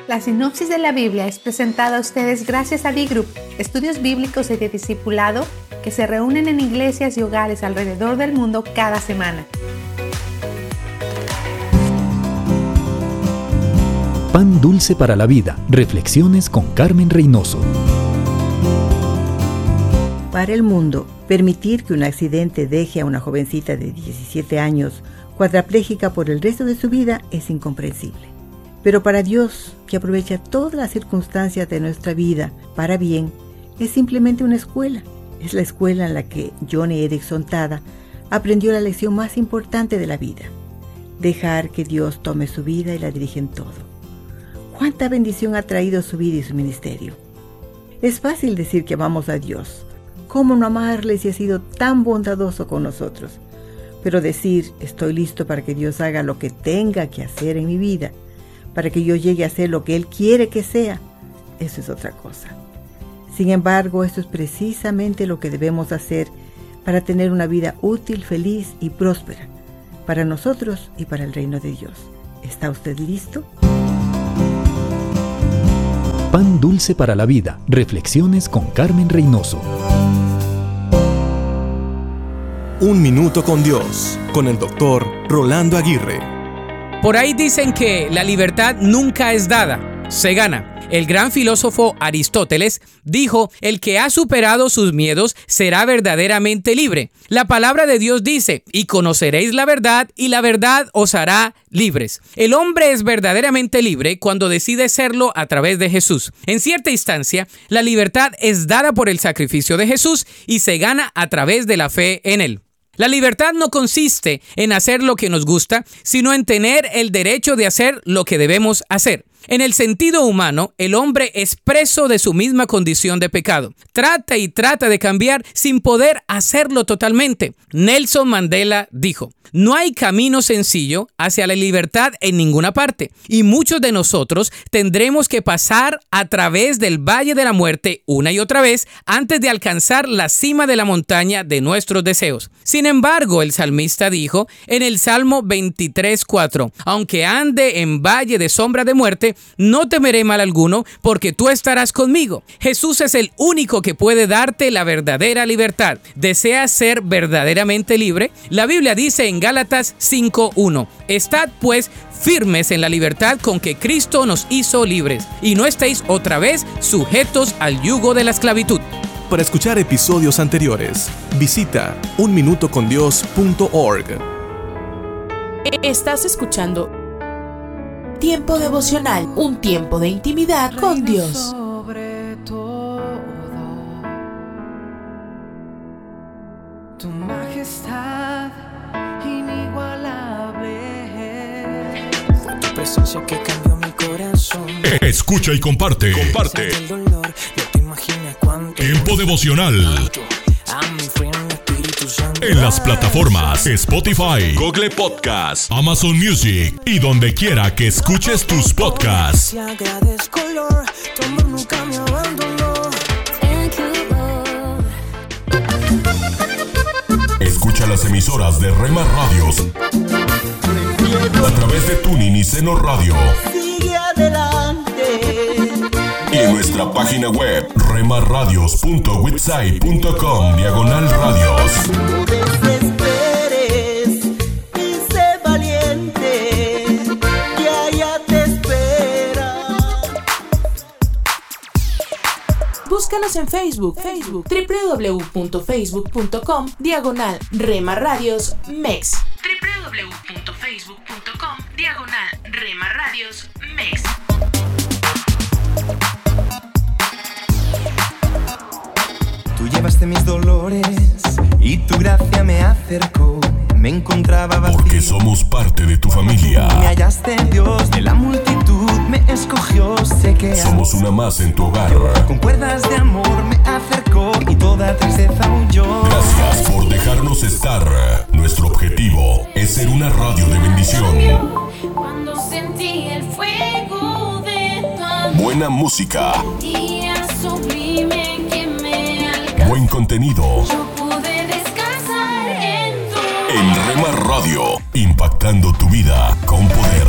La sinopsis de la Biblia es presentada a ustedes gracias a D-Group, estudios bíblicos y de discipulado que se reúnen en iglesias y hogares alrededor del mundo cada semana. Pan dulce para la vida. Reflexiones con Carmen Reynoso. Para el mundo, permitir que un accidente deje a una jovencita de 17 años cuadraplégica por el resto de su vida es incomprensible. Pero para Dios, que aprovecha todas las circunstancias de nuestra vida para bien, es simplemente una escuela. Es la escuela en la que Johnny Erickson Tada aprendió la lección más importante de la vida. Dejar que Dios tome su vida y la dirige en todo. ¿Cuánta bendición ha traído su vida y su ministerio? Es fácil decir que amamos a Dios, ¿Cómo no amarle si ha sido tan bondadoso con nosotros? Pero decir, estoy listo para que Dios haga lo que tenga que hacer en mi vida, para que yo llegue a ser lo que Él quiere que sea, eso es otra cosa. Sin embargo, esto es precisamente lo que debemos hacer para tener una vida útil, feliz y próspera, para nosotros y para el reino de Dios. ¿Está usted listo? Pan dulce para la vida. Reflexiones con Carmen Reynoso. Un minuto con Dios, con el doctor Rolando Aguirre. Por ahí dicen que la libertad nunca es dada, se gana. El gran filósofo Aristóteles dijo, el que ha superado sus miedos será verdaderamente libre. La palabra de Dios dice, y conoceréis la verdad, y la verdad os hará libres. El hombre es verdaderamente libre cuando decide serlo a través de Jesús. En cierta instancia, la libertad es dada por el sacrificio de Jesús y se gana a través de la fe en él. La libertad no consiste en hacer lo que nos gusta, sino en tener el derecho de hacer lo que debemos hacer. En el sentido humano, el hombre es preso de su misma condición de pecado. Trata y trata de cambiar sin poder hacerlo totalmente. Nelson Mandela dijo, no hay camino sencillo hacia la libertad en ninguna parte, y muchos de nosotros tendremos que pasar a través del valle de la muerte una y otra vez antes de alcanzar la cima de la montaña de nuestros deseos. Sin embargo, el salmista dijo en el Salmo 23.4, aunque ande en valle de sombra de muerte, no temeré mal alguno, porque tú estarás conmigo. Jesús es el único que puede darte la verdadera libertad. ¿Deseas ser verdaderamente libre? La Biblia dice en Gálatas 5.1, Estad pues firmes en la libertad con que Cristo nos hizo libres, y no estéis otra vez sujetos al yugo de la esclavitud. Para escuchar episodios anteriores, visita unminutocondios.org. Estás escuchando Tiempo devocional, un tiempo de intimidad con Dios. Sobre todo, tu majestad inigualable. Fue tu presencia que cambió mi corazón. Escucha y comparte. Comparte. Tiempo devocional. En las plataformas Spotify, Google Podcast, Amazon Music y donde quiera que escuches tus podcasts. Escucha las emisoras de Rema Radios a través de Tuning y Seno Radio Sigue adelante. Y en nuestra página web remarradios.witsai.com diagonal radios. No desesperes y sé valiente. Que allá te espera. Búscanos en Facebook, Facebook, www.facebook.com, diagonal Rema Radios MEX. www.facebook.com, diagonal Rema Radios MEX. gracia me acercó. Me encontraba vacío. Porque somos parte de tu familia. Me hallaste Dios de la multitud, me escogió, sé que Somos una más en tu hogar. con cuerdas de amor me acercó y toda tristeza huyó. Gracias por dejarnos estar. Nuestro objetivo es ser una radio de bendición. Cuando sentí el fuego de tu amor. Buena música, Día sublime. Buen contenido. Yo pude descansar en tu En Rema Radio, impactando tu vida con poder.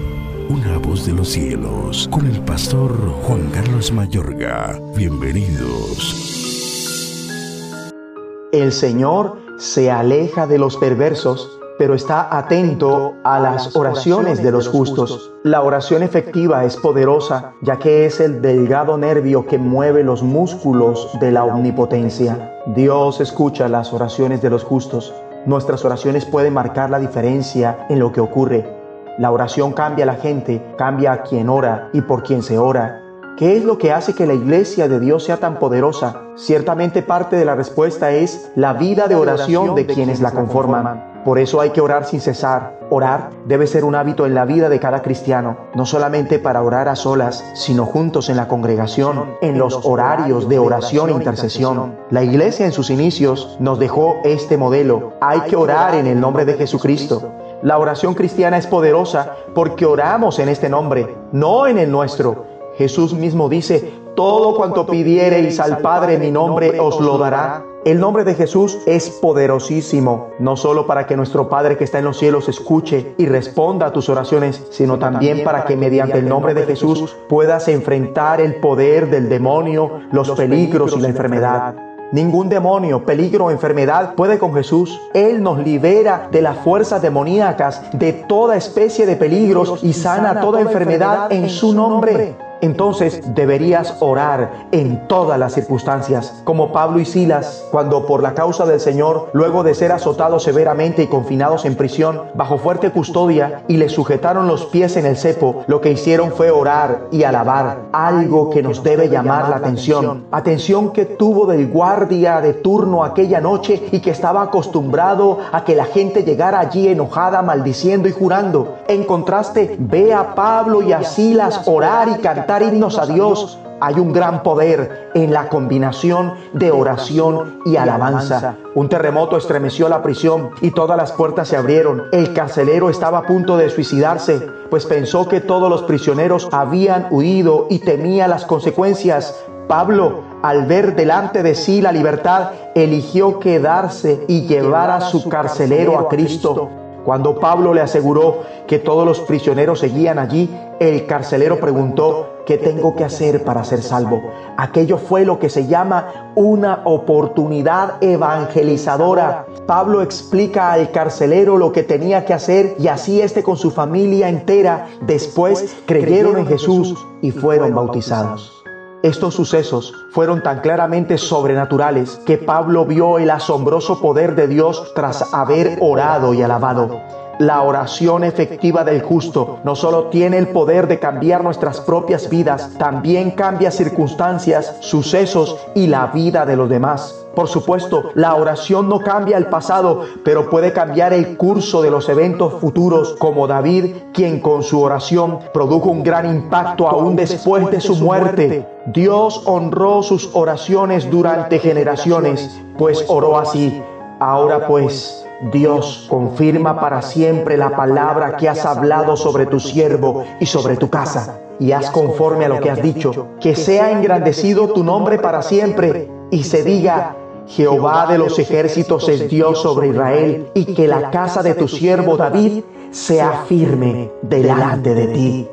Una voz de los cielos, con el pastor Juan Carlos Mayorga. Bienvenidos. El Señor se aleja de los perversos, pero está atento a las oraciones de los justos. La oración efectiva es poderosa, ya que es el delgado nervio que mueve los músculos de la omnipotencia. Dios escucha las oraciones de los justos. Nuestras oraciones pueden marcar la diferencia en lo que ocurre. La oración cambia a la gente, cambia a quien ora y por quien se ora. ¿Qué es lo que hace que la iglesia de Dios sea tan poderosa? Ciertamente parte de la respuesta es la vida de oración de quienes la conforman. Por eso hay que orar sin cesar. Orar debe ser un hábito en la vida de cada cristiano, no solamente para orar a solas, sino juntos en la congregación, en los horarios de oración e intercesión. La iglesia en sus inicios nos dejó este modelo. Hay que orar en el nombre de Jesucristo. La oración cristiana es poderosa porque oramos en este nombre, no en el nuestro. Jesús mismo dice, todo cuanto pidiereis al Padre en mi nombre os lo dará. El nombre de Jesús es poderosísimo, no solo para que nuestro Padre que está en los cielos escuche y responda a tus oraciones, sino también para que mediante el nombre de Jesús puedas enfrentar el poder del demonio, los peligros y la enfermedad. Ningún demonio, peligro o enfermedad puede con Jesús. Él nos libera de las fuerzas demoníacas, de toda especie de peligros y sana toda enfermedad en su nombre. Entonces deberías orar en todas las circunstancias, como Pablo y Silas, cuando por la causa del Señor, luego de ser azotados severamente y confinados en prisión, bajo fuerte custodia, y les sujetaron los pies en el cepo, lo que hicieron fue orar y alabar, algo que nos debe llamar la atención. Atención que tuvo del guardia de turno aquella noche y que estaba acostumbrado a que la gente llegara allí enojada, maldiciendo y jurando. En contraste, ve a Pablo y a Silas orar y himnos a Dios. Hay un gran poder en la combinación de oración y alabanza. Un terremoto estremeció la prisión y todas las puertas se abrieron. El carcelero estaba a punto de suicidarse, pues pensó que todos los prisioneros habían huido y temía las consecuencias. Pablo, al ver delante de sí la libertad, eligió quedarse y llevar a su carcelero a Cristo. Cuando Pablo le aseguró que todos los prisioneros seguían allí, el carcelero preguntó, ¿qué tengo que hacer para ser salvo? Aquello fue lo que se llama una oportunidad evangelizadora. Pablo explica al carcelero lo que tenía que hacer y así este con su familia entera después creyeron en Jesús y fueron bautizados. Estos sucesos fueron tan claramente sobrenaturales que Pablo vio el asombroso poder de Dios tras haber orado y alabado. La oración efectiva del justo no solo tiene el poder de cambiar nuestras propias vidas, también cambia circunstancias, sucesos y la vida de los demás. Por supuesto, la oración no cambia el pasado, pero puede cambiar el curso de los eventos futuros, como David, quien con su oración produjo un gran impacto aún después de su muerte. Dios honró sus oraciones durante generaciones, pues oró así. Ahora pues, Dios confirma para siempre la palabra que has hablado sobre tu siervo y sobre tu casa, y haz conforme a lo que has dicho, que sea engrandecido tu nombre para siempre, y se diga, Jehová de los ejércitos es Dios sobre Israel, y que la casa de tu siervo David sea firme delante de ti.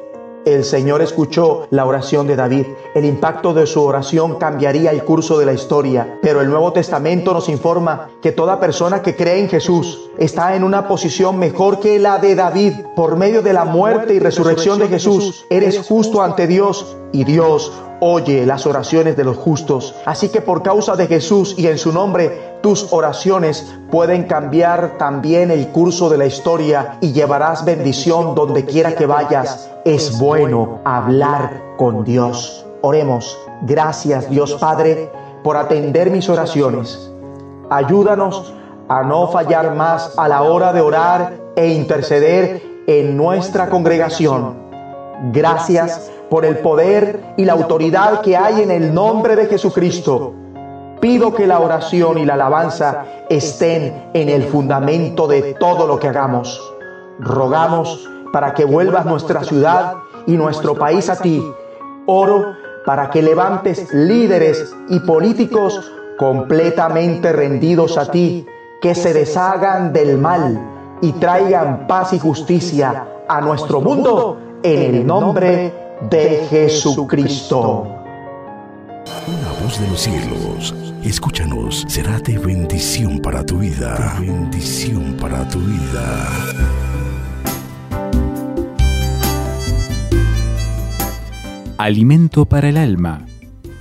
El Señor escuchó la oración de David. El impacto de su oración cambiaría el curso de la historia. Pero el Nuevo Testamento nos informa que toda persona que cree en Jesús está en una posición mejor que la de David. Por medio de la muerte y resurrección de Jesús, eres justo ante Dios y Dios oye las oraciones de los justos. Así que por causa de Jesús y en su nombre, tus oraciones pueden cambiar también el curso de la historia y llevarás bendición donde quiera que vayas. Es bueno hablar con Dios. Oremos. Gracias Dios Padre por atender mis oraciones. Ayúdanos a no fallar más a la hora de orar e interceder en nuestra congregación. Gracias por el poder y la autoridad que hay en el nombre de Jesucristo. Pido que la oración y la alabanza estén en el fundamento de todo lo que hagamos. Rogamos para que vuelvas nuestra ciudad y nuestro país a ti. Oro para que levantes líderes y políticos completamente rendidos a ti, que se deshagan del mal y traigan paz y justicia a nuestro mundo en el nombre de Jesucristo. Una voz de los cielos, escúchanos, será de bendición para tu vida. De bendición para tu vida. Alimento para el alma.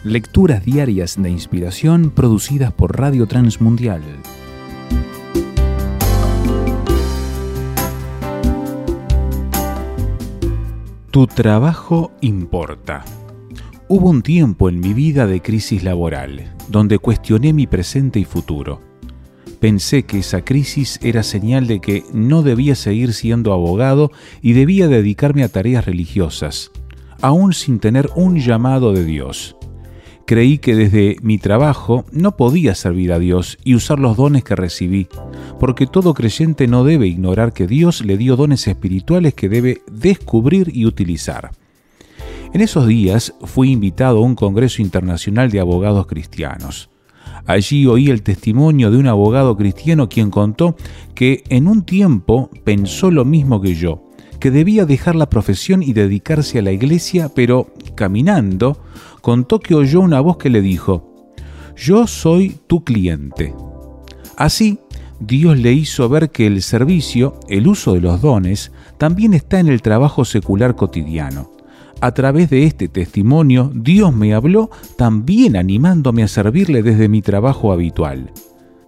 Lecturas diarias de inspiración producidas por Radio Transmundial. Tu trabajo importa. Hubo un tiempo en mi vida de crisis laboral, donde cuestioné mi presente y futuro. Pensé que esa crisis era señal de que no debía seguir siendo abogado y debía dedicarme a tareas religiosas, aún sin tener un llamado de Dios. Creí que desde mi trabajo no podía servir a Dios y usar los dones que recibí, porque todo creyente no debe ignorar que Dios le dio dones espirituales que debe descubrir y utilizar. En esos días fui invitado a un Congreso Internacional de Abogados Cristianos. Allí oí el testimonio de un abogado cristiano quien contó que en un tiempo pensó lo mismo que yo, que debía dejar la profesión y dedicarse a la iglesia, pero caminando, contó que oyó una voz que le dijo, Yo soy tu cliente. Así, Dios le hizo ver que el servicio, el uso de los dones, también está en el trabajo secular cotidiano. A través de este testimonio, Dios me habló también animándome a servirle desde mi trabajo habitual.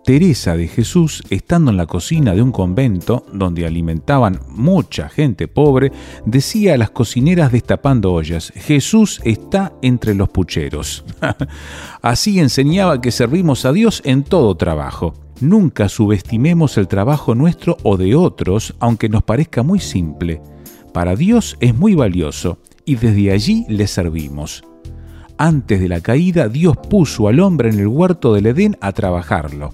Teresa de Jesús, estando en la cocina de un convento donde alimentaban mucha gente pobre, decía a las cocineras destapando ollas, Jesús está entre los pucheros. Así enseñaba que servimos a Dios en todo trabajo. Nunca subestimemos el trabajo nuestro o de otros, aunque nos parezca muy simple. Para Dios es muy valioso y desde allí le servimos. Antes de la caída, Dios puso al hombre en el huerto del Edén a trabajarlo.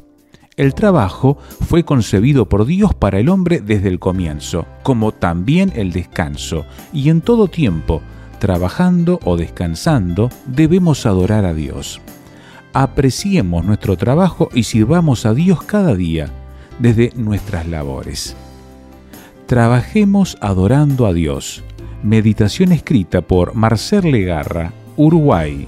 El trabajo fue concebido por Dios para el hombre desde el comienzo, como también el descanso, y en todo tiempo, trabajando o descansando, debemos adorar a Dios. Apreciemos nuestro trabajo y sirvamos a Dios cada día, desde nuestras labores. Trabajemos adorando a Dios. Meditación escrita por Marcel Legarra, Uruguay.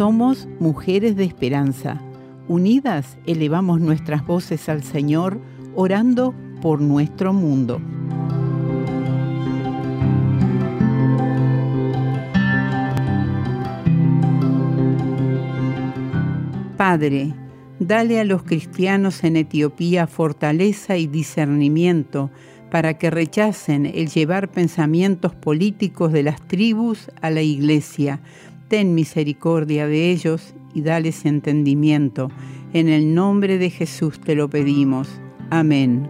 Somos mujeres de esperanza. Unidas elevamos nuestras voces al Señor, orando por nuestro mundo. Padre, dale a los cristianos en Etiopía fortaleza y discernimiento para que rechacen el llevar pensamientos políticos de las tribus a la iglesia. Ten misericordia de ellos y dales entendimiento. En el nombre de Jesús te lo pedimos. Amén.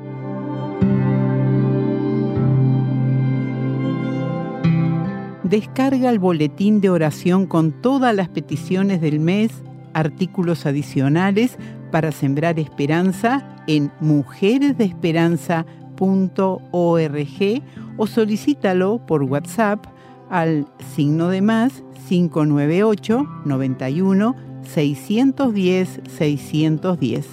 Descarga el boletín de oración con todas las peticiones del mes, artículos adicionales para sembrar esperanza en mujeresdeesperanza.org o solicítalo por WhatsApp al signo de más 598 91 610 610.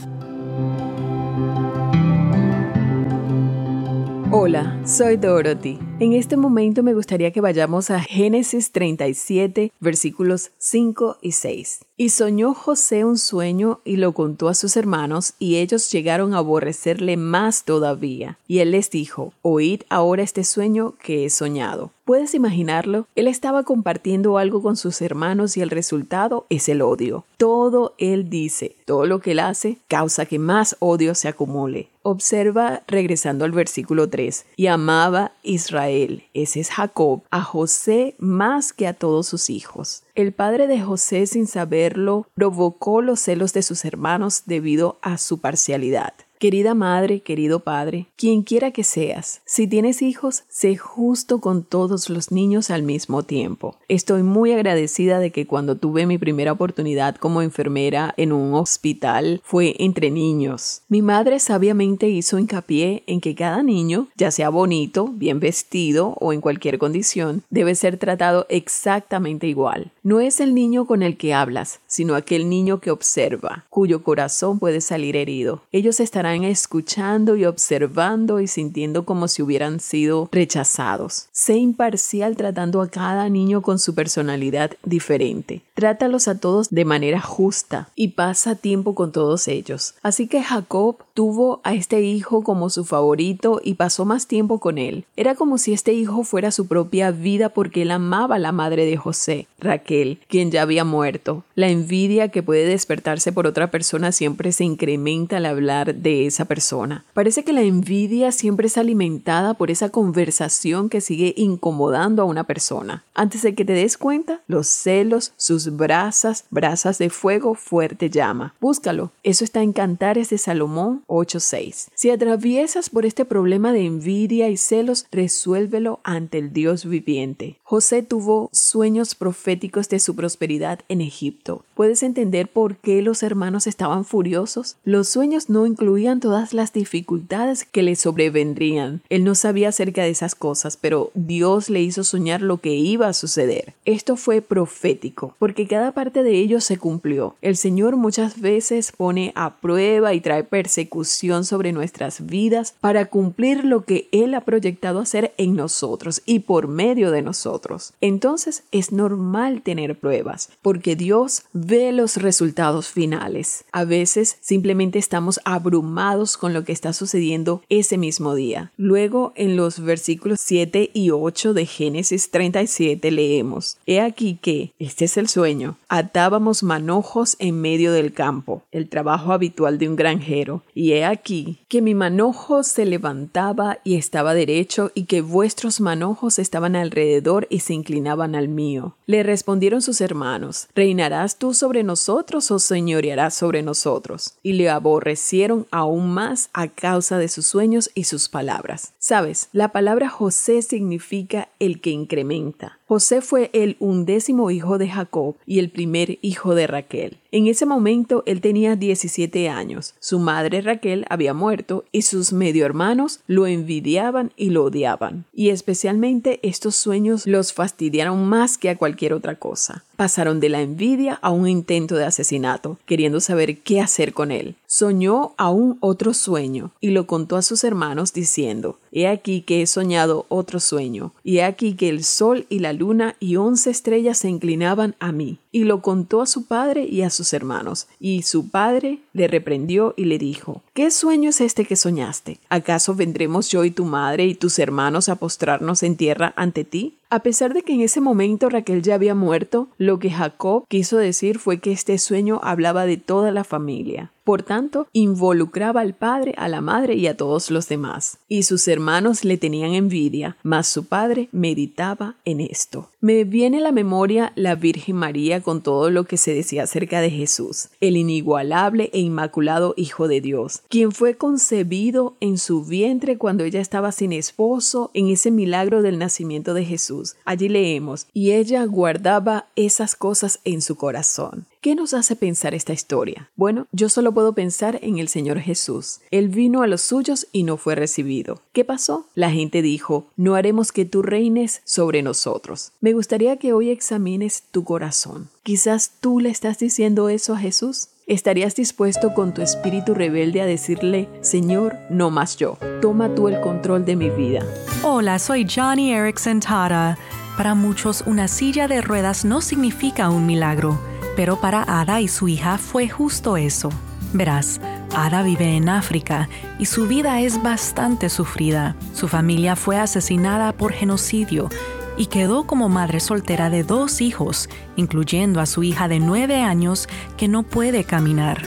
Hola, soy Dorothy. En este momento me gustaría que vayamos a Génesis 37, versículos 5 y 6. Y soñó José un sueño y lo contó a sus hermanos, y ellos llegaron a aborrecerle más todavía. Y él les dijo, Oíd ahora este sueño que he soñado. ¿Puedes imaginarlo? Él estaba compartiendo algo con sus hermanos y el resultado es el odio. Todo él dice, todo lo que él hace causa que más odio se acumule. Observa regresando al versículo 3, y amaba Israel, ese es Jacob, a José más que a todos sus hijos. El padre de José, sin saberlo, provocó los celos de sus hermanos debido a su parcialidad. Querida madre, querido padre, quien quiera que seas, si tienes hijos, sé justo con todos los niños al mismo tiempo. Estoy muy agradecida de que cuando tuve mi primera oportunidad como enfermera en un hospital fue entre niños. Mi madre sabiamente hizo hincapié en que cada niño, ya sea bonito, bien vestido o en cualquier condición, debe ser tratado exactamente igual. No es el niño con el que hablas, sino aquel niño que observa, cuyo corazón puede salir herido. Ellos estarán escuchando y observando y sintiendo como si hubieran sido rechazados. Sé imparcial tratando a cada niño con su personalidad diferente. Trátalos a todos de manera justa y pasa tiempo con todos ellos. Así que Jacob tuvo a este hijo como su favorito y pasó más tiempo con él. Era como si este hijo fuera su propia vida porque él amaba a la madre de José, Raquel, quien ya había muerto. La envidia que puede despertarse por otra persona siempre se incrementa al hablar de esa persona. Parece que la envidia siempre es alimentada por esa conversación que sigue incomodando a una persona. Antes de que te des cuenta, los celos, sus brasas, brasas de fuego fuerte llama. Búscalo. Eso está en Cantares de Salomón 8.6. Si atraviesas por este problema de envidia y celos, resuélvelo ante el Dios viviente. José tuvo sueños proféticos de su prosperidad en Egipto. ¿Puedes entender por qué los hermanos estaban furiosos? Los sueños no incluían todas las dificultades que le sobrevendrían. Él no sabía acerca de esas cosas, pero Dios le hizo soñar lo que iba a suceder. Esto fue profético, porque cada parte de ello se cumplió. El Señor muchas veces pone a prueba y trae persecución sobre nuestras vidas para cumplir lo que Él ha proyectado hacer en nosotros y por medio de nosotros. Entonces es normal tener pruebas, porque Dios ve los resultados finales. A veces simplemente estamos abrumados con lo que está sucediendo ese mismo día. Luego, en los versículos 7 y 8 de Génesis 37 leemos, He aquí que, este es el sueño, atábamos manojos en medio del campo, el trabajo habitual de un granjero, y he aquí que mi manojo se levantaba y estaba derecho, y que vuestros manojos estaban alrededor y se inclinaban al mío. Le respondieron sus hermanos, ¿reinarás tú sobre nosotros o señorearás sobre nosotros? Y le aborrecieron aún más a causa de sus sueños y sus palabras. Sabes, la palabra José significa el que incrementa. José fue el undécimo hijo de Jacob y el primer hijo de Raquel. En ese momento él tenía 17 años. Su madre Raquel había muerto y sus medio hermanos lo envidiaban y lo odiaban. Y especialmente estos sueños los fastidiaron más que a cualquier otra cosa. Pasaron de la envidia a un intento de asesinato, queriendo saber qué hacer con él. Soñó aún otro sueño y lo contó a sus hermanos diciendo, He aquí que he soñado otro sueño, y he aquí que el sol y la luna y once estrellas se inclinaban a mí. Y lo contó a su padre y a sus hermanos. Y su padre le reprendió y le dijo, ¿Qué sueño es este que soñaste? ¿Acaso vendremos yo y tu madre y tus hermanos a postrarnos en tierra ante ti? A pesar de que en ese momento Raquel ya había muerto, lo que Jacob quiso decir fue que este sueño hablaba de toda la familia. Por tanto, involucraba al padre, a la madre y a todos los demás. Y sus hermanos le tenían envidia, mas su padre meditaba en esto. Me viene a la memoria la Virgen María con todo lo que se decía acerca de Jesús, el inigualable e inmaculado Hijo de Dios, quien fue concebido en su vientre cuando ella estaba sin esposo en ese milagro del nacimiento de Jesús. Allí leemos, y ella guardaba esas cosas en su corazón. ¿Qué nos hace pensar esta historia? Bueno, yo solo puedo pensar en el Señor Jesús. Él vino a los suyos y no fue recibido. ¿Qué pasó? La gente dijo, no haremos que tú reines sobre nosotros. Me gustaría que hoy examines tu corazón. Quizás tú le estás diciendo eso a Jesús. ¿Estarías dispuesto con tu espíritu rebelde a decirle, Señor, no más yo, toma tú el control de mi vida? Hola, soy Johnny Erickson Tara. Para muchos, una silla de ruedas no significa un milagro, pero para Ada y su hija fue justo eso. Verás, Ada vive en África y su vida es bastante sufrida. Su familia fue asesinada por genocidio y quedó como madre soltera de dos hijos, incluyendo a su hija de nueve años que no puede caminar.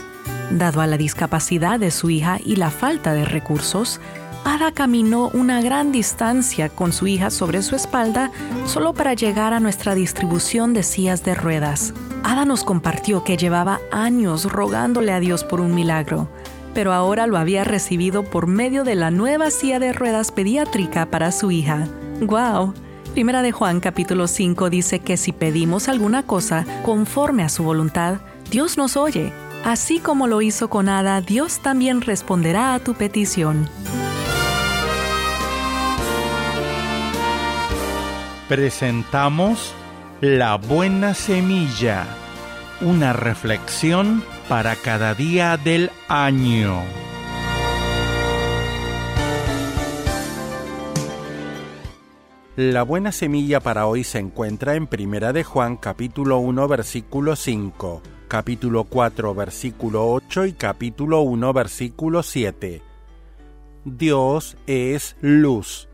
Dado a la discapacidad de su hija y la falta de recursos, Ada caminó una gran distancia con su hija sobre su espalda solo para llegar a nuestra distribución de sillas de ruedas. Ada nos compartió que llevaba años rogándole a Dios por un milagro, pero ahora lo había recibido por medio de la nueva silla de ruedas pediátrica para su hija. ¡Guau! Primera de Juan capítulo 5 dice que si pedimos alguna cosa conforme a su voluntad, Dios nos oye. Así como lo hizo con Ada, Dios también responderá a tu petición. Presentamos La Buena Semilla, una reflexión para cada día del año. La buena semilla para hoy se encuentra en Primera de Juan capítulo 1 versículo 5, capítulo 4 versículo 8 y capítulo 1 versículo 7. Dios es luz.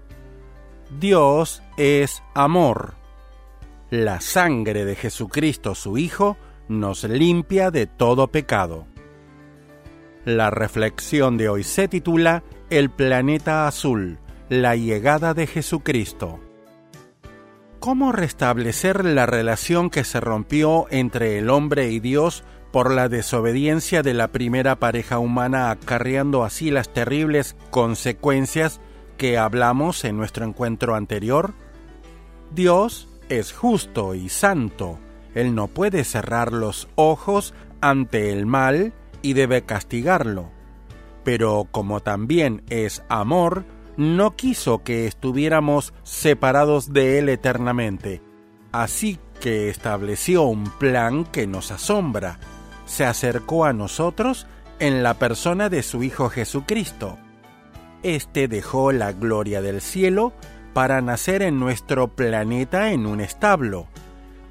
Dios es amor. La sangre de Jesucristo su Hijo nos limpia de todo pecado. La reflexión de hoy se titula El planeta azul, la llegada de Jesucristo. ¿Cómo restablecer la relación que se rompió entre el hombre y Dios por la desobediencia de la primera pareja humana acarreando así las terribles consecuencias que hablamos en nuestro encuentro anterior? Dios es justo y santo. Él no puede cerrar los ojos ante el mal y debe castigarlo. Pero como también es amor, no quiso que estuviéramos separados de Él eternamente. Así que estableció un plan que nos asombra. Se acercó a nosotros en la persona de su Hijo Jesucristo. Este dejó la gloria del cielo para nacer en nuestro planeta en un establo.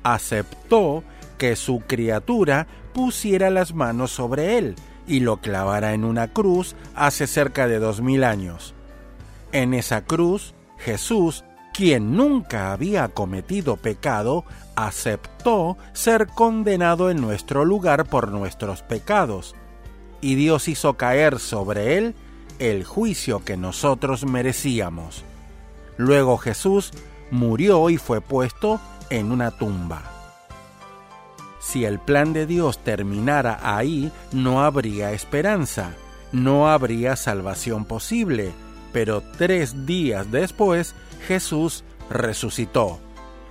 Aceptó que su criatura pusiera las manos sobre él y lo clavara en una cruz hace cerca de dos mil años. En esa cruz, Jesús, quien nunca había cometido pecado, aceptó ser condenado en nuestro lugar por nuestros pecados, y Dios hizo caer sobre él el juicio que nosotros merecíamos. Luego Jesús murió y fue puesto en una tumba. Si el plan de Dios terminara ahí, no habría esperanza, no habría salvación posible, pero tres días después Jesús resucitó,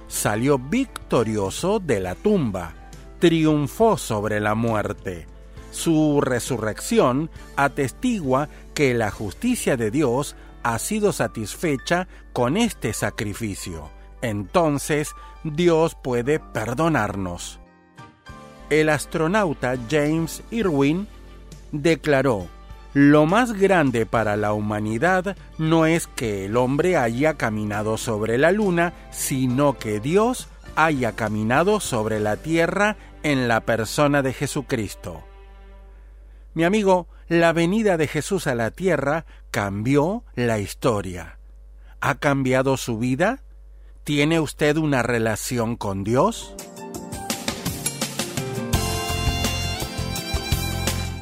salió victorioso de la tumba, triunfó sobre la muerte. Su resurrección atestigua que la justicia de Dios ha sido satisfecha con este sacrificio. Entonces Dios puede perdonarnos. El astronauta James Irwin declaró, lo más grande para la humanidad no es que el hombre haya caminado sobre la luna, sino que Dios haya caminado sobre la tierra en la persona de Jesucristo. Mi amigo, la venida de Jesús a la tierra cambió la historia. ¿Ha cambiado su vida? ¿Tiene usted una relación con Dios?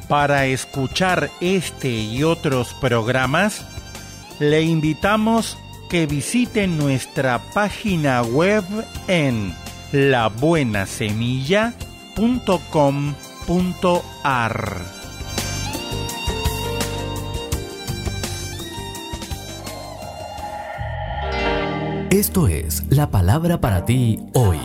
Para escuchar este y otros programas, le invitamos que visite nuestra página web en labuenasemilla.com.ar. Esto es la palabra para ti hoy.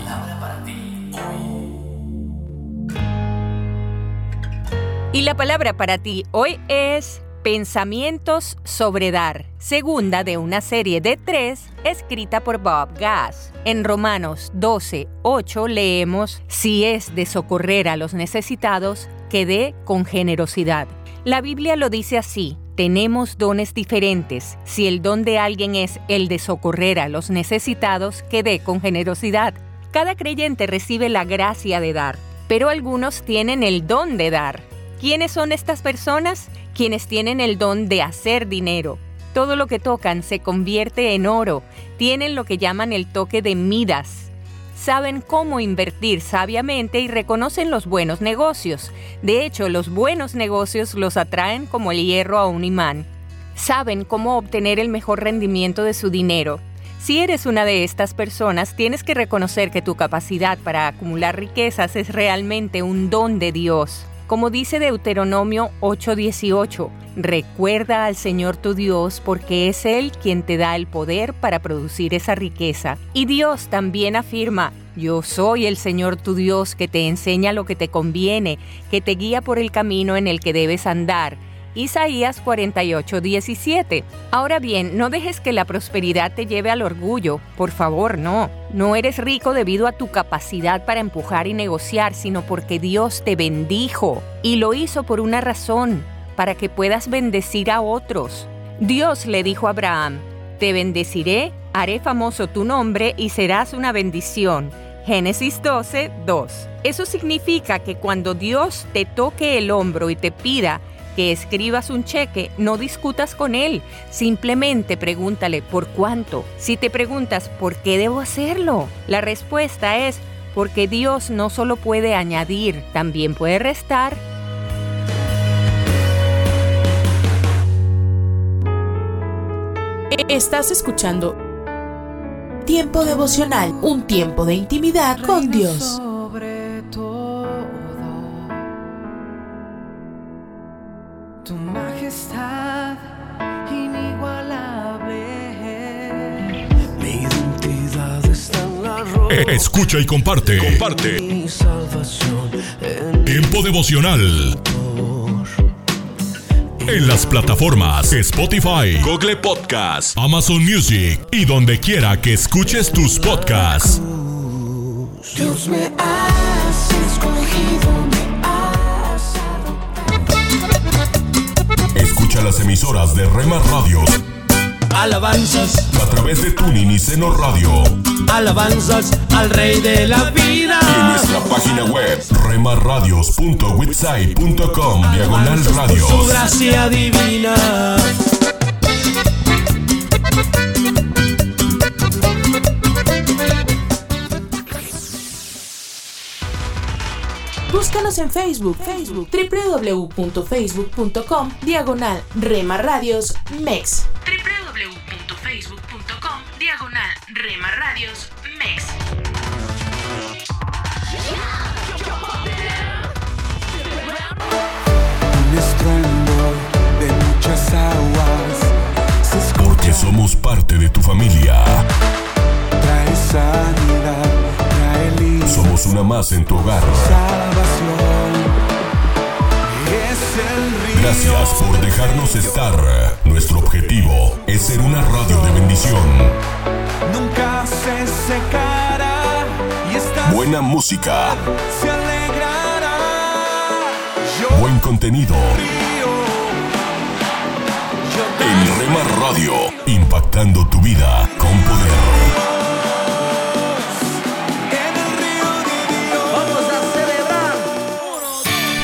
Y la palabra para ti hoy es Pensamientos sobre dar, segunda de una serie de tres escrita por Bob Gass. En Romanos 12, 8 leemos, si es de socorrer a los necesitados, que dé con generosidad. La Biblia lo dice así, tenemos dones diferentes. Si el don de alguien es el de socorrer a los necesitados, que dé con generosidad. Cada creyente recibe la gracia de dar, pero algunos tienen el don de dar. ¿Quiénes son estas personas? Quienes tienen el don de hacer dinero. Todo lo que tocan se convierte en oro. Tienen lo que llaman el toque de Midas. Saben cómo invertir sabiamente y reconocen los buenos negocios. De hecho, los buenos negocios los atraen como el hierro a un imán. Saben cómo obtener el mejor rendimiento de su dinero. Si eres una de estas personas, tienes que reconocer que tu capacidad para acumular riquezas es realmente un don de Dios. Como dice Deuteronomio 8:18, recuerda al Señor tu Dios porque es Él quien te da el poder para producir esa riqueza. Y Dios también afirma, yo soy el Señor tu Dios que te enseña lo que te conviene, que te guía por el camino en el que debes andar. Isaías 48, 17. Ahora bien, no dejes que la prosperidad te lleve al orgullo. Por favor, no. No eres rico debido a tu capacidad para empujar y negociar, sino porque Dios te bendijo. Y lo hizo por una razón, para que puedas bendecir a otros. Dios le dijo a Abraham, te bendeciré, haré famoso tu nombre y serás una bendición. Génesis 12, 2. Eso significa que cuando Dios te toque el hombro y te pida que escribas un cheque, no discutas con él, simplemente pregúntale por cuánto. Si te preguntas por qué debo hacerlo, la respuesta es porque Dios no solo puede añadir, también puede restar. Estás escuchando Tiempo devocional, un tiempo de intimidad con Dios. Escucha y comparte. Comparte. Mi salvación en Tiempo devocional. En las plataformas Spotify, Google Podcast, Amazon Music y donde quiera que escuches tus podcasts. Dios me has escogido, me has Escucha las emisoras de Rema Radios Alabanzas, a través de Tuning y Seno Radio alabanzas al Rey de la vida. y en nuestra página web remarradios.witsai.com diagonal Su radios. gracia divina. Búscanos en Facebook, Facebook, www.facebook.com, diagonal Rema Radios MEX. www.facebook.com, diagonal Rema Radios MEX. un estruendo de muchas aguas. Se escucha, Porque somos parte de tu familia. trae sanidad, Somos una más en tu hogar. Gracias por dejarnos estar. Nuestro objetivo es ser una radio de bendición. Nunca se secará y Buena música, se alegrará. Buen contenido. En Rema Radio, impactando tu vida con poder.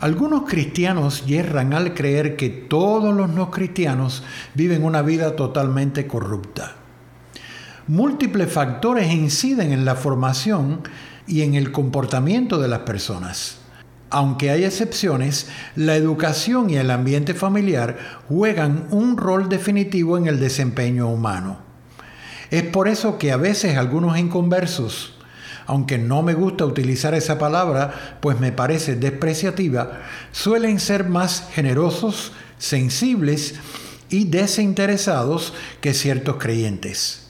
Algunos cristianos yerran al creer que todos los no cristianos viven una vida totalmente corrupta. Múltiples factores inciden en la formación y en el comportamiento de las personas. Aunque hay excepciones, la educación y el ambiente familiar juegan un rol definitivo en el desempeño humano. Es por eso que a veces algunos inconversos, aunque no me gusta utilizar esa palabra, pues me parece despreciativa, suelen ser más generosos, sensibles y desinteresados que ciertos creyentes.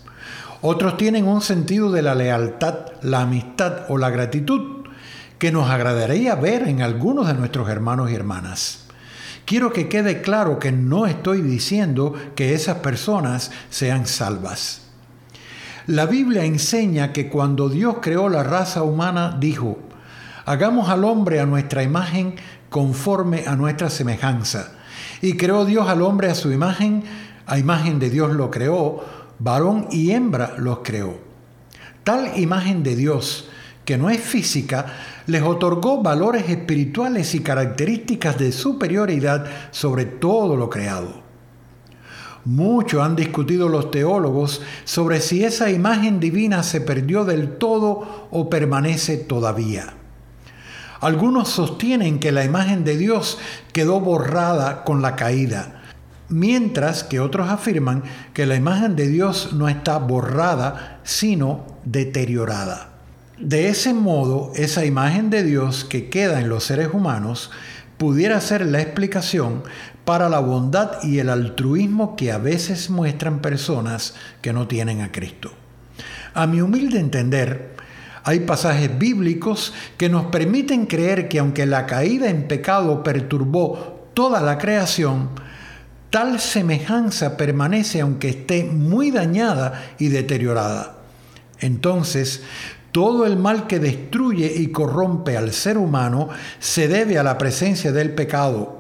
Otros tienen un sentido de la lealtad, la amistad o la gratitud que nos agradaría ver en algunos de nuestros hermanos y hermanas. Quiero que quede claro que no estoy diciendo que esas personas sean salvas. La Biblia enseña que cuando Dios creó la raza humana, dijo, hagamos al hombre a nuestra imagen conforme a nuestra semejanza. Y creó Dios al hombre a su imagen, a imagen de Dios lo creó, varón y hembra los creó. Tal imagen de Dios, que no es física, les otorgó valores espirituales y características de superioridad sobre todo lo creado. Mucho han discutido los teólogos sobre si esa imagen divina se perdió del todo o permanece todavía. Algunos sostienen que la imagen de Dios quedó borrada con la caída, mientras que otros afirman que la imagen de Dios no está borrada, sino deteriorada. De ese modo, esa imagen de Dios que queda en los seres humanos pudiera ser la explicación para la bondad y el altruismo que a veces muestran personas que no tienen a Cristo. A mi humilde entender, hay pasajes bíblicos que nos permiten creer que aunque la caída en pecado perturbó toda la creación, Tal semejanza permanece aunque esté muy dañada y deteriorada. Entonces, todo el mal que destruye y corrompe al ser humano se debe a la presencia del pecado.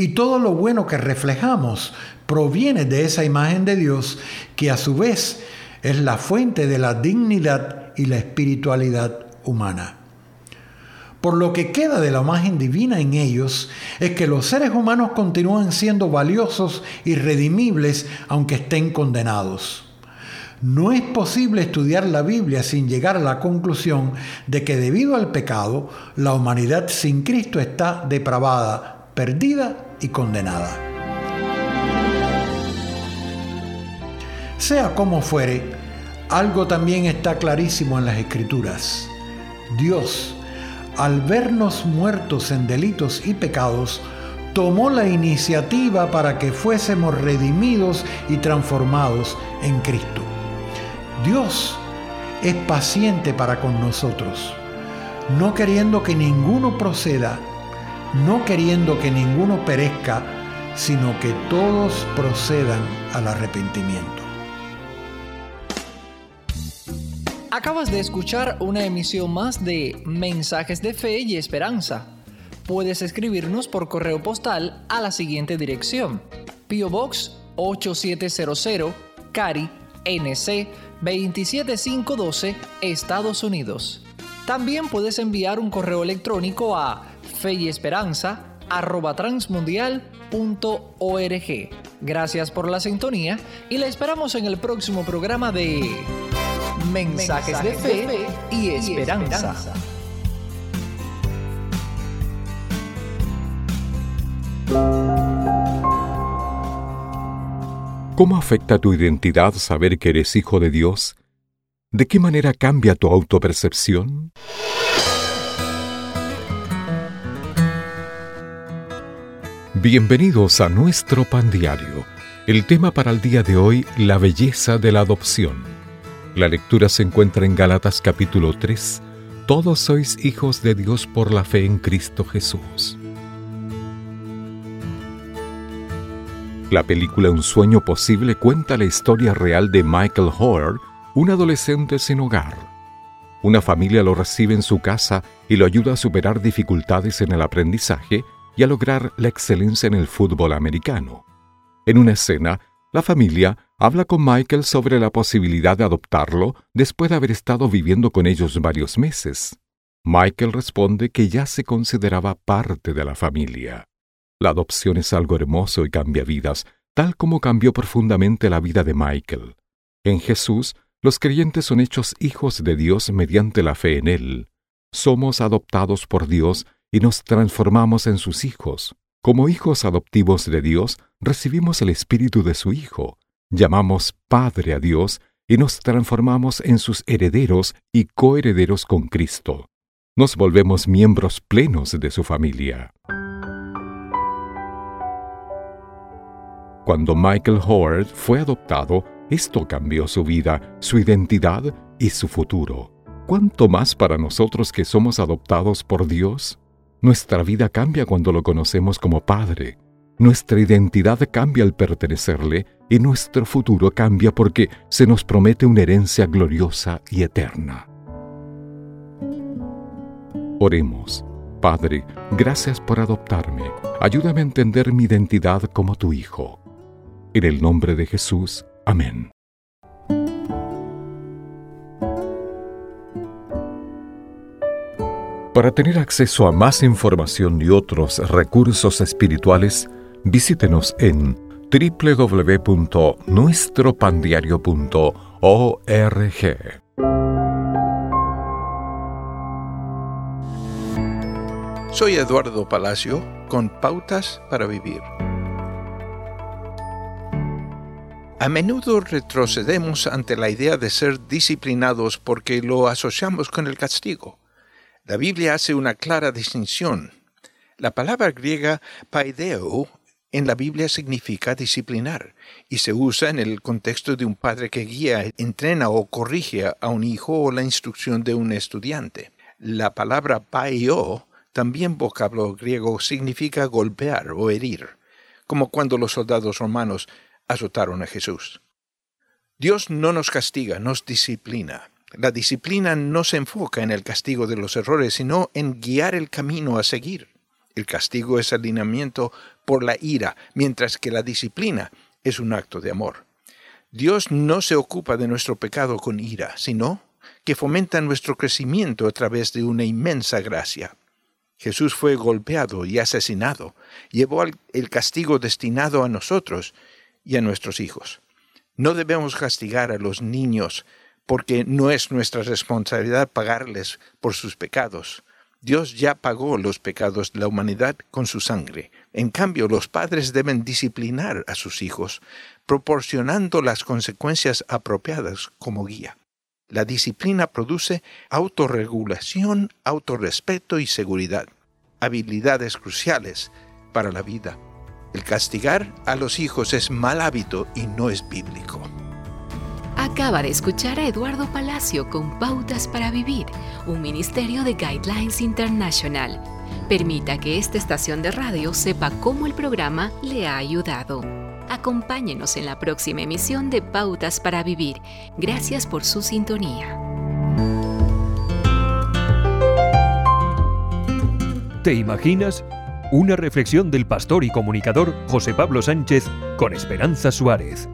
Y todo lo bueno que reflejamos proviene de esa imagen de Dios que a su vez es la fuente de la dignidad y la espiritualidad humana. Por lo que queda de la imagen divina en ellos es que los seres humanos continúan siendo valiosos y redimibles aunque estén condenados. No es posible estudiar la Biblia sin llegar a la conclusión de que debido al pecado, la humanidad sin Cristo está depravada, perdida y condenada. Sea como fuere, algo también está clarísimo en las Escrituras. Dios, al vernos muertos en delitos y pecados, tomó la iniciativa para que fuésemos redimidos y transformados en Cristo. Dios es paciente para con nosotros, no queriendo que ninguno proceda, no queriendo que ninguno perezca, sino que todos procedan al arrepentimiento. Acabas de escuchar una emisión más de Mensajes de Fe y Esperanza. Puedes escribirnos por correo postal a la siguiente dirección: Pio Box 8700, Cari, NC 27512, Estados Unidos. También puedes enviar un correo electrónico a feyesperanza@transmundial.org. Gracias por la sintonía y la esperamos en el próximo programa de Mensajes, de, fe y esperanza. ¿Cómo afecta tu identidad saber que eres hijo de Dios? ¿De qué manera cambia tu autopercepción? Bienvenidos a nuestro pan diario. El tema para el día de hoy, la belleza de la adopción. La lectura se encuentra en Gálatas capítulo 3. Todos sois hijos de Dios por la fe en Cristo Jesús. La película Un sueño posible cuenta la historia real de Michael Howard, un adolescente sin hogar. Una familia lo recibe en su casa y lo ayuda a superar dificultades en el aprendizaje y a lograr la excelencia en el fútbol americano. En una escena, la familia habla con Michael sobre la posibilidad de adoptarlo después de haber estado viviendo con ellos varios meses. Michael responde que ya se consideraba parte de la familia. La adopción es algo hermoso y cambia vidas, tal como cambió profundamente la vida de Michael. En Jesús, los creyentes son hechos hijos de Dios mediante la fe en Él. Somos adoptados por Dios y nos transformamos en sus hijos. Como hijos adoptivos de Dios, recibimos el espíritu de su Hijo, llamamos Padre a Dios y nos transformamos en sus herederos y coherederos con Cristo. Nos volvemos miembros plenos de su familia. Cuando Michael Howard fue adoptado, esto cambió su vida, su identidad y su futuro. ¿Cuánto más para nosotros que somos adoptados por Dios? Nuestra vida cambia cuando lo conocemos como Padre. Nuestra identidad cambia al pertenecerle y nuestro futuro cambia porque se nos promete una herencia gloriosa y eterna. Oremos. Padre, gracias por adoptarme. Ayúdame a entender mi identidad como tu Hijo. En el nombre de Jesús. Amén. Para tener acceso a más información y otros recursos espirituales, visítenos en www.nuestropandiario.org. Soy Eduardo Palacio con Pautas para Vivir. A menudo retrocedemos ante la idea de ser disciplinados porque lo asociamos con el castigo. La Biblia hace una clara distinción. La palabra griega paideo en la Biblia significa disciplinar y se usa en el contexto de un padre que guía, entrena o corrige a un hijo o la instrucción de un estudiante. La palabra paio, también vocablo griego, significa golpear o herir, como cuando los soldados romanos azotaron a Jesús. Dios no nos castiga, nos disciplina. La disciplina no se enfoca en el castigo de los errores, sino en guiar el camino a seguir. El castigo es alineamiento por la ira, mientras que la disciplina es un acto de amor. Dios no se ocupa de nuestro pecado con ira, sino que fomenta nuestro crecimiento a través de una inmensa gracia. Jesús fue golpeado y asesinado, llevó el castigo destinado a nosotros y a nuestros hijos. No debemos castigar a los niños porque no es nuestra responsabilidad pagarles por sus pecados. Dios ya pagó los pecados de la humanidad con su sangre. En cambio, los padres deben disciplinar a sus hijos, proporcionando las consecuencias apropiadas como guía. La disciplina produce autorregulación, autorrespeto y seguridad, habilidades cruciales para la vida. El castigar a los hijos es mal hábito y no es bíblico. Acaba de escuchar a Eduardo Palacio con Pautas para Vivir, un ministerio de Guidelines International. Permita que esta estación de radio sepa cómo el programa le ha ayudado. Acompáñenos en la próxima emisión de Pautas para Vivir. Gracias por su sintonía. ¿Te imaginas? Una reflexión del pastor y comunicador José Pablo Sánchez con Esperanza Suárez.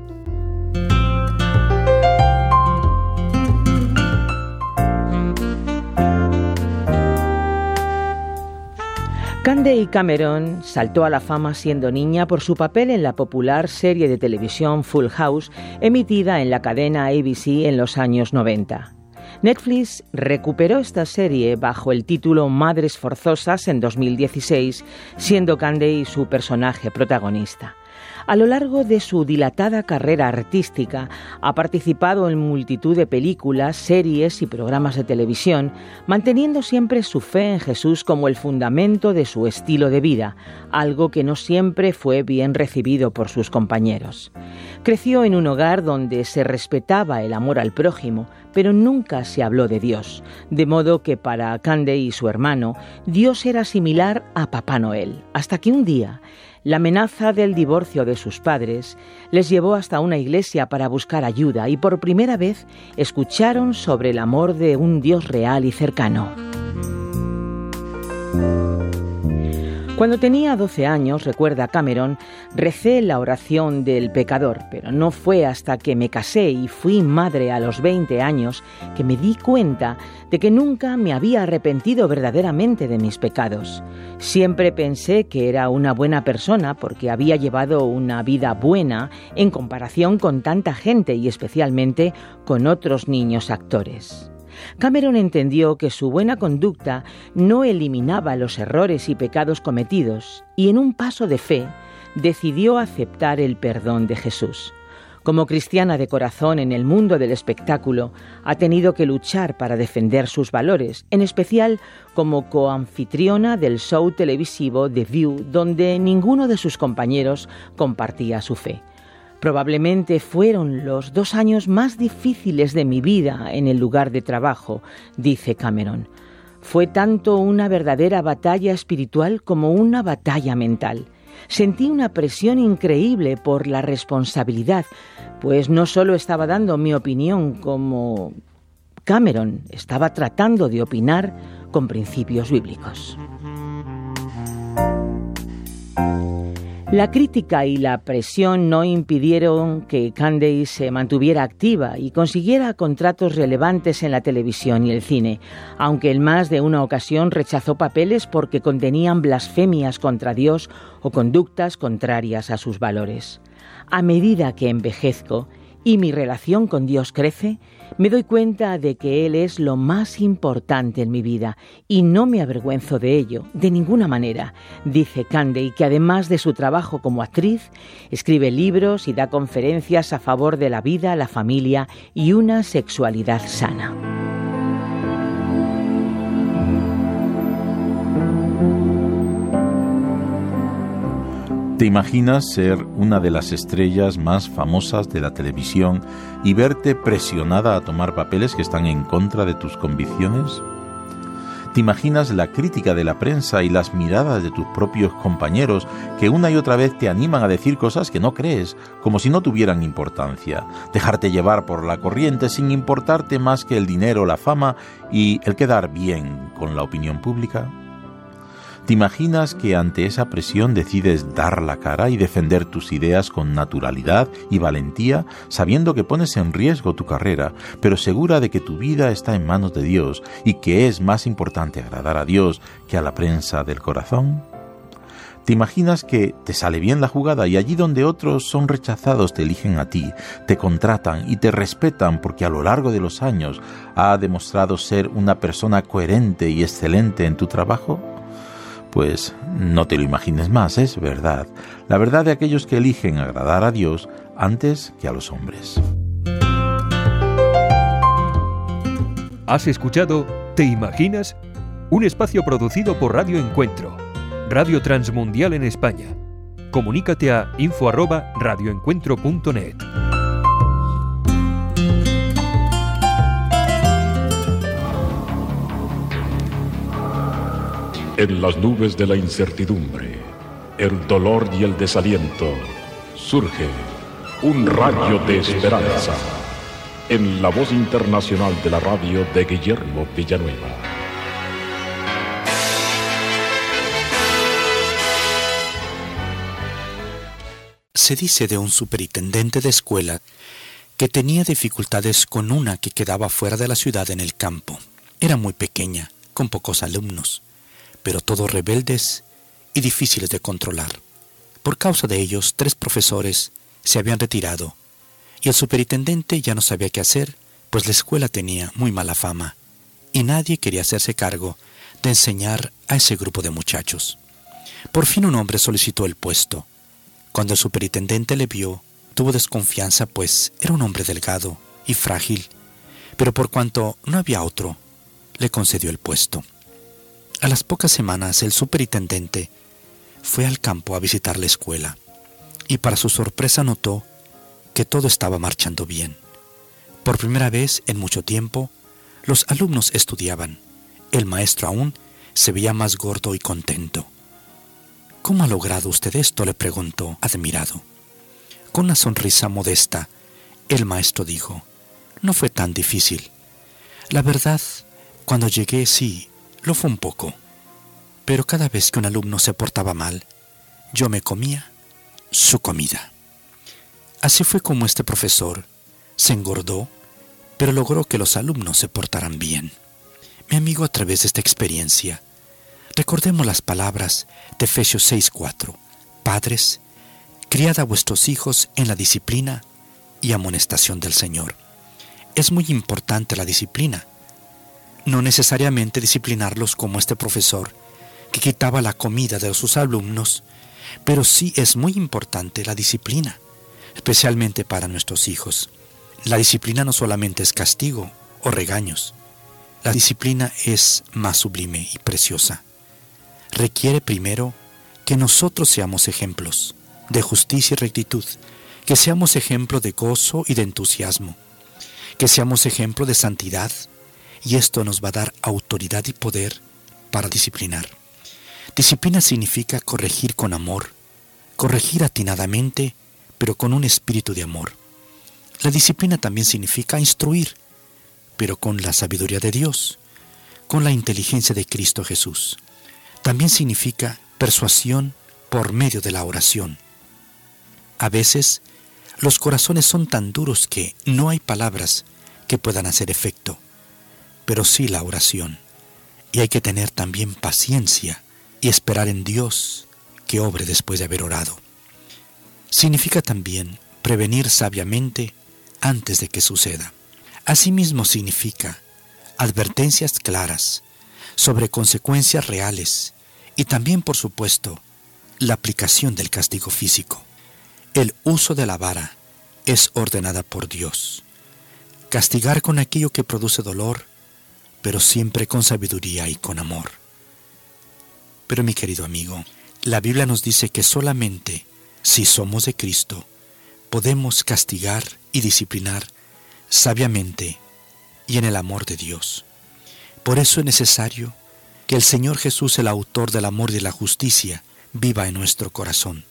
Candy Cameron saltó a la fama siendo niña por su papel en la popular serie de televisión Full House emitida en la cadena ABC en los años 90. Netflix recuperó esta serie bajo el título Madres Forzosas en 2016, siendo Candy su personaje protagonista. A lo largo de su dilatada carrera artística, ha participado en multitud de películas, series y programas de televisión, manteniendo siempre su fe en Jesús como el fundamento de su estilo de vida, algo que no siempre fue bien recibido por sus compañeros. Creció en un hogar donde se respetaba el amor al prójimo, pero nunca se habló de Dios, de modo que para Candy y su hermano, Dios era similar a Papá Noel, hasta que un día la amenaza del divorcio de sus padres les llevó hasta una iglesia para buscar ayuda y por primera vez escucharon sobre el amor de un Dios real y cercano. Cuando tenía 12 años, recuerda Cameron, recé la oración del pecador, pero no fue hasta que me casé y fui madre a los 20 años que me di cuenta de que nunca me había arrepentido verdaderamente de mis pecados. Siempre pensé que era una buena persona porque había llevado una vida buena en comparación con tanta gente y especialmente con otros niños actores. Cameron entendió que su buena conducta no eliminaba los errores y pecados cometidos y en un paso de fe decidió aceptar el perdón de Jesús. Como cristiana de corazón en el mundo del espectáculo, ha tenido que luchar para defender sus valores, en especial como coanfitriona del show televisivo The View, donde ninguno de sus compañeros compartía su fe. Probablemente fueron los dos años más difíciles de mi vida en el lugar de trabajo, dice Cameron. Fue tanto una verdadera batalla espiritual como una batalla mental. Sentí una presión increíble por la responsabilidad, pues no solo estaba dando mi opinión como Cameron, estaba tratando de opinar con principios bíblicos. La crítica y la presión no impidieron que Candace se mantuviera activa y consiguiera contratos relevantes en la televisión y el cine, aunque en más de una ocasión rechazó papeles porque contenían blasfemias contra Dios o conductas contrarias a sus valores. A medida que envejezco y mi relación con Dios crece, me doy cuenta de que Él es lo más importante en mi vida y no me avergüenzo de ello, de ninguna manera, dice Candy, que además de su trabajo como actriz, escribe libros y da conferencias a favor de la vida, la familia y una sexualidad sana. ¿Te imaginas ser una de las estrellas más famosas de la televisión y verte presionada a tomar papeles que están en contra de tus convicciones? ¿Te imaginas la crítica de la prensa y las miradas de tus propios compañeros que una y otra vez te animan a decir cosas que no crees, como si no tuvieran importancia? Dejarte llevar por la corriente sin importarte más que el dinero, la fama y el quedar bien con la opinión pública? ¿Te imaginas que ante esa presión decides dar la cara y defender tus ideas con naturalidad y valentía, sabiendo que pones en riesgo tu carrera, pero segura de que tu vida está en manos de Dios y que es más importante agradar a Dios que a la prensa del corazón? ¿Te imaginas que te sale bien la jugada y allí donde otros son rechazados te eligen a ti, te contratan y te respetan porque a lo largo de los años ha demostrado ser una persona coherente y excelente en tu trabajo? Pues no te lo imagines más, es verdad. La verdad de aquellos que eligen agradar a Dios antes que a los hombres. ¿Has escuchado ¿Te imaginas? Un espacio producido por Radio Encuentro, Radio Transmundial en España. Comunícate a info@radioencuentro.net. En las nubes de la incertidumbre, el dolor y el desaliento, surge un rayo de esperanza en la voz internacional de la radio de Guillermo Villanueva. Se dice de un superintendente de escuela que tenía dificultades con una que quedaba fuera de la ciudad en el campo. Era muy pequeña, con pocos alumnos pero todos rebeldes y difíciles de controlar. Por causa de ellos, tres profesores se habían retirado y el superintendente ya no sabía qué hacer, pues la escuela tenía muy mala fama y nadie quería hacerse cargo de enseñar a ese grupo de muchachos. Por fin un hombre solicitó el puesto. Cuando el superintendente le vio, tuvo desconfianza, pues era un hombre delgado y frágil, pero por cuanto no había otro, le concedió el puesto. A las pocas semanas el superintendente fue al campo a visitar la escuela y para su sorpresa notó que todo estaba marchando bien. Por primera vez en mucho tiempo, los alumnos estudiaban. El maestro aún se veía más gordo y contento. ¿Cómo ha logrado usted esto? le preguntó, admirado. Con una sonrisa modesta, el maestro dijo, no fue tan difícil. La verdad, cuando llegué sí, lo fue un poco. Pero cada vez que un alumno se portaba mal, yo me comía su comida. Así fue como este profesor se engordó, pero logró que los alumnos se portaran bien. Mi amigo, a través de esta experiencia, recordemos las palabras de Efesios 6:4. Padres, criad a vuestros hijos en la disciplina y amonestación del Señor. Es muy importante la disciplina. No necesariamente disciplinarlos como este profesor que quitaba la comida de sus alumnos, pero sí es muy importante la disciplina especialmente para nuestros hijos. La disciplina no solamente es castigo o regaños, la disciplina es más sublime y preciosa. Requiere primero que nosotros seamos ejemplos de justicia y rectitud, que seamos ejemplo de gozo y de entusiasmo, que seamos ejemplo de santidad, y esto nos va a dar autoridad y poder para disciplinar. Disciplina significa corregir con amor, corregir atinadamente pero con un espíritu de amor. La disciplina también significa instruir, pero con la sabiduría de Dios, con la inteligencia de Cristo Jesús. También significa persuasión por medio de la oración. A veces, los corazones son tan duros que no hay palabras que puedan hacer efecto, pero sí la oración. Y hay que tener también paciencia y esperar en Dios que obre después de haber orado significa también prevenir sabiamente antes de que suceda. Asimismo significa advertencias claras sobre consecuencias reales y también, por supuesto, la aplicación del castigo físico. El uso de la vara es ordenada por Dios. Castigar con aquello que produce dolor, pero siempre con sabiduría y con amor. Pero mi querido amigo, la Biblia nos dice que solamente si somos de Cristo, podemos castigar y disciplinar sabiamente y en el amor de Dios. Por eso es necesario que el Señor Jesús, el autor del amor y de la justicia, viva en nuestro corazón.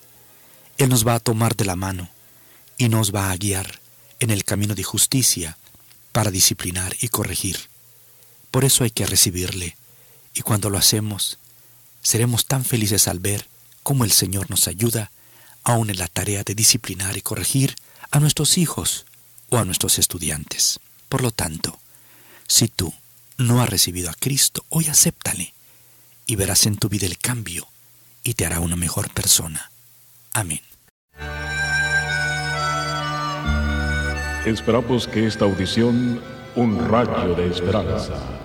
Él nos va a tomar de la mano y nos va a guiar en el camino de justicia para disciplinar y corregir. Por eso hay que recibirle y cuando lo hacemos, seremos tan felices al ver cómo el Señor nos ayuda aún en la tarea de disciplinar y corregir a nuestros hijos o a nuestros estudiantes. Por lo tanto, si tú no has recibido a Cristo, hoy acéptale y verás en tu vida el cambio y te hará una mejor persona. Amén. Esperamos que esta audición, un rayo de esperanza,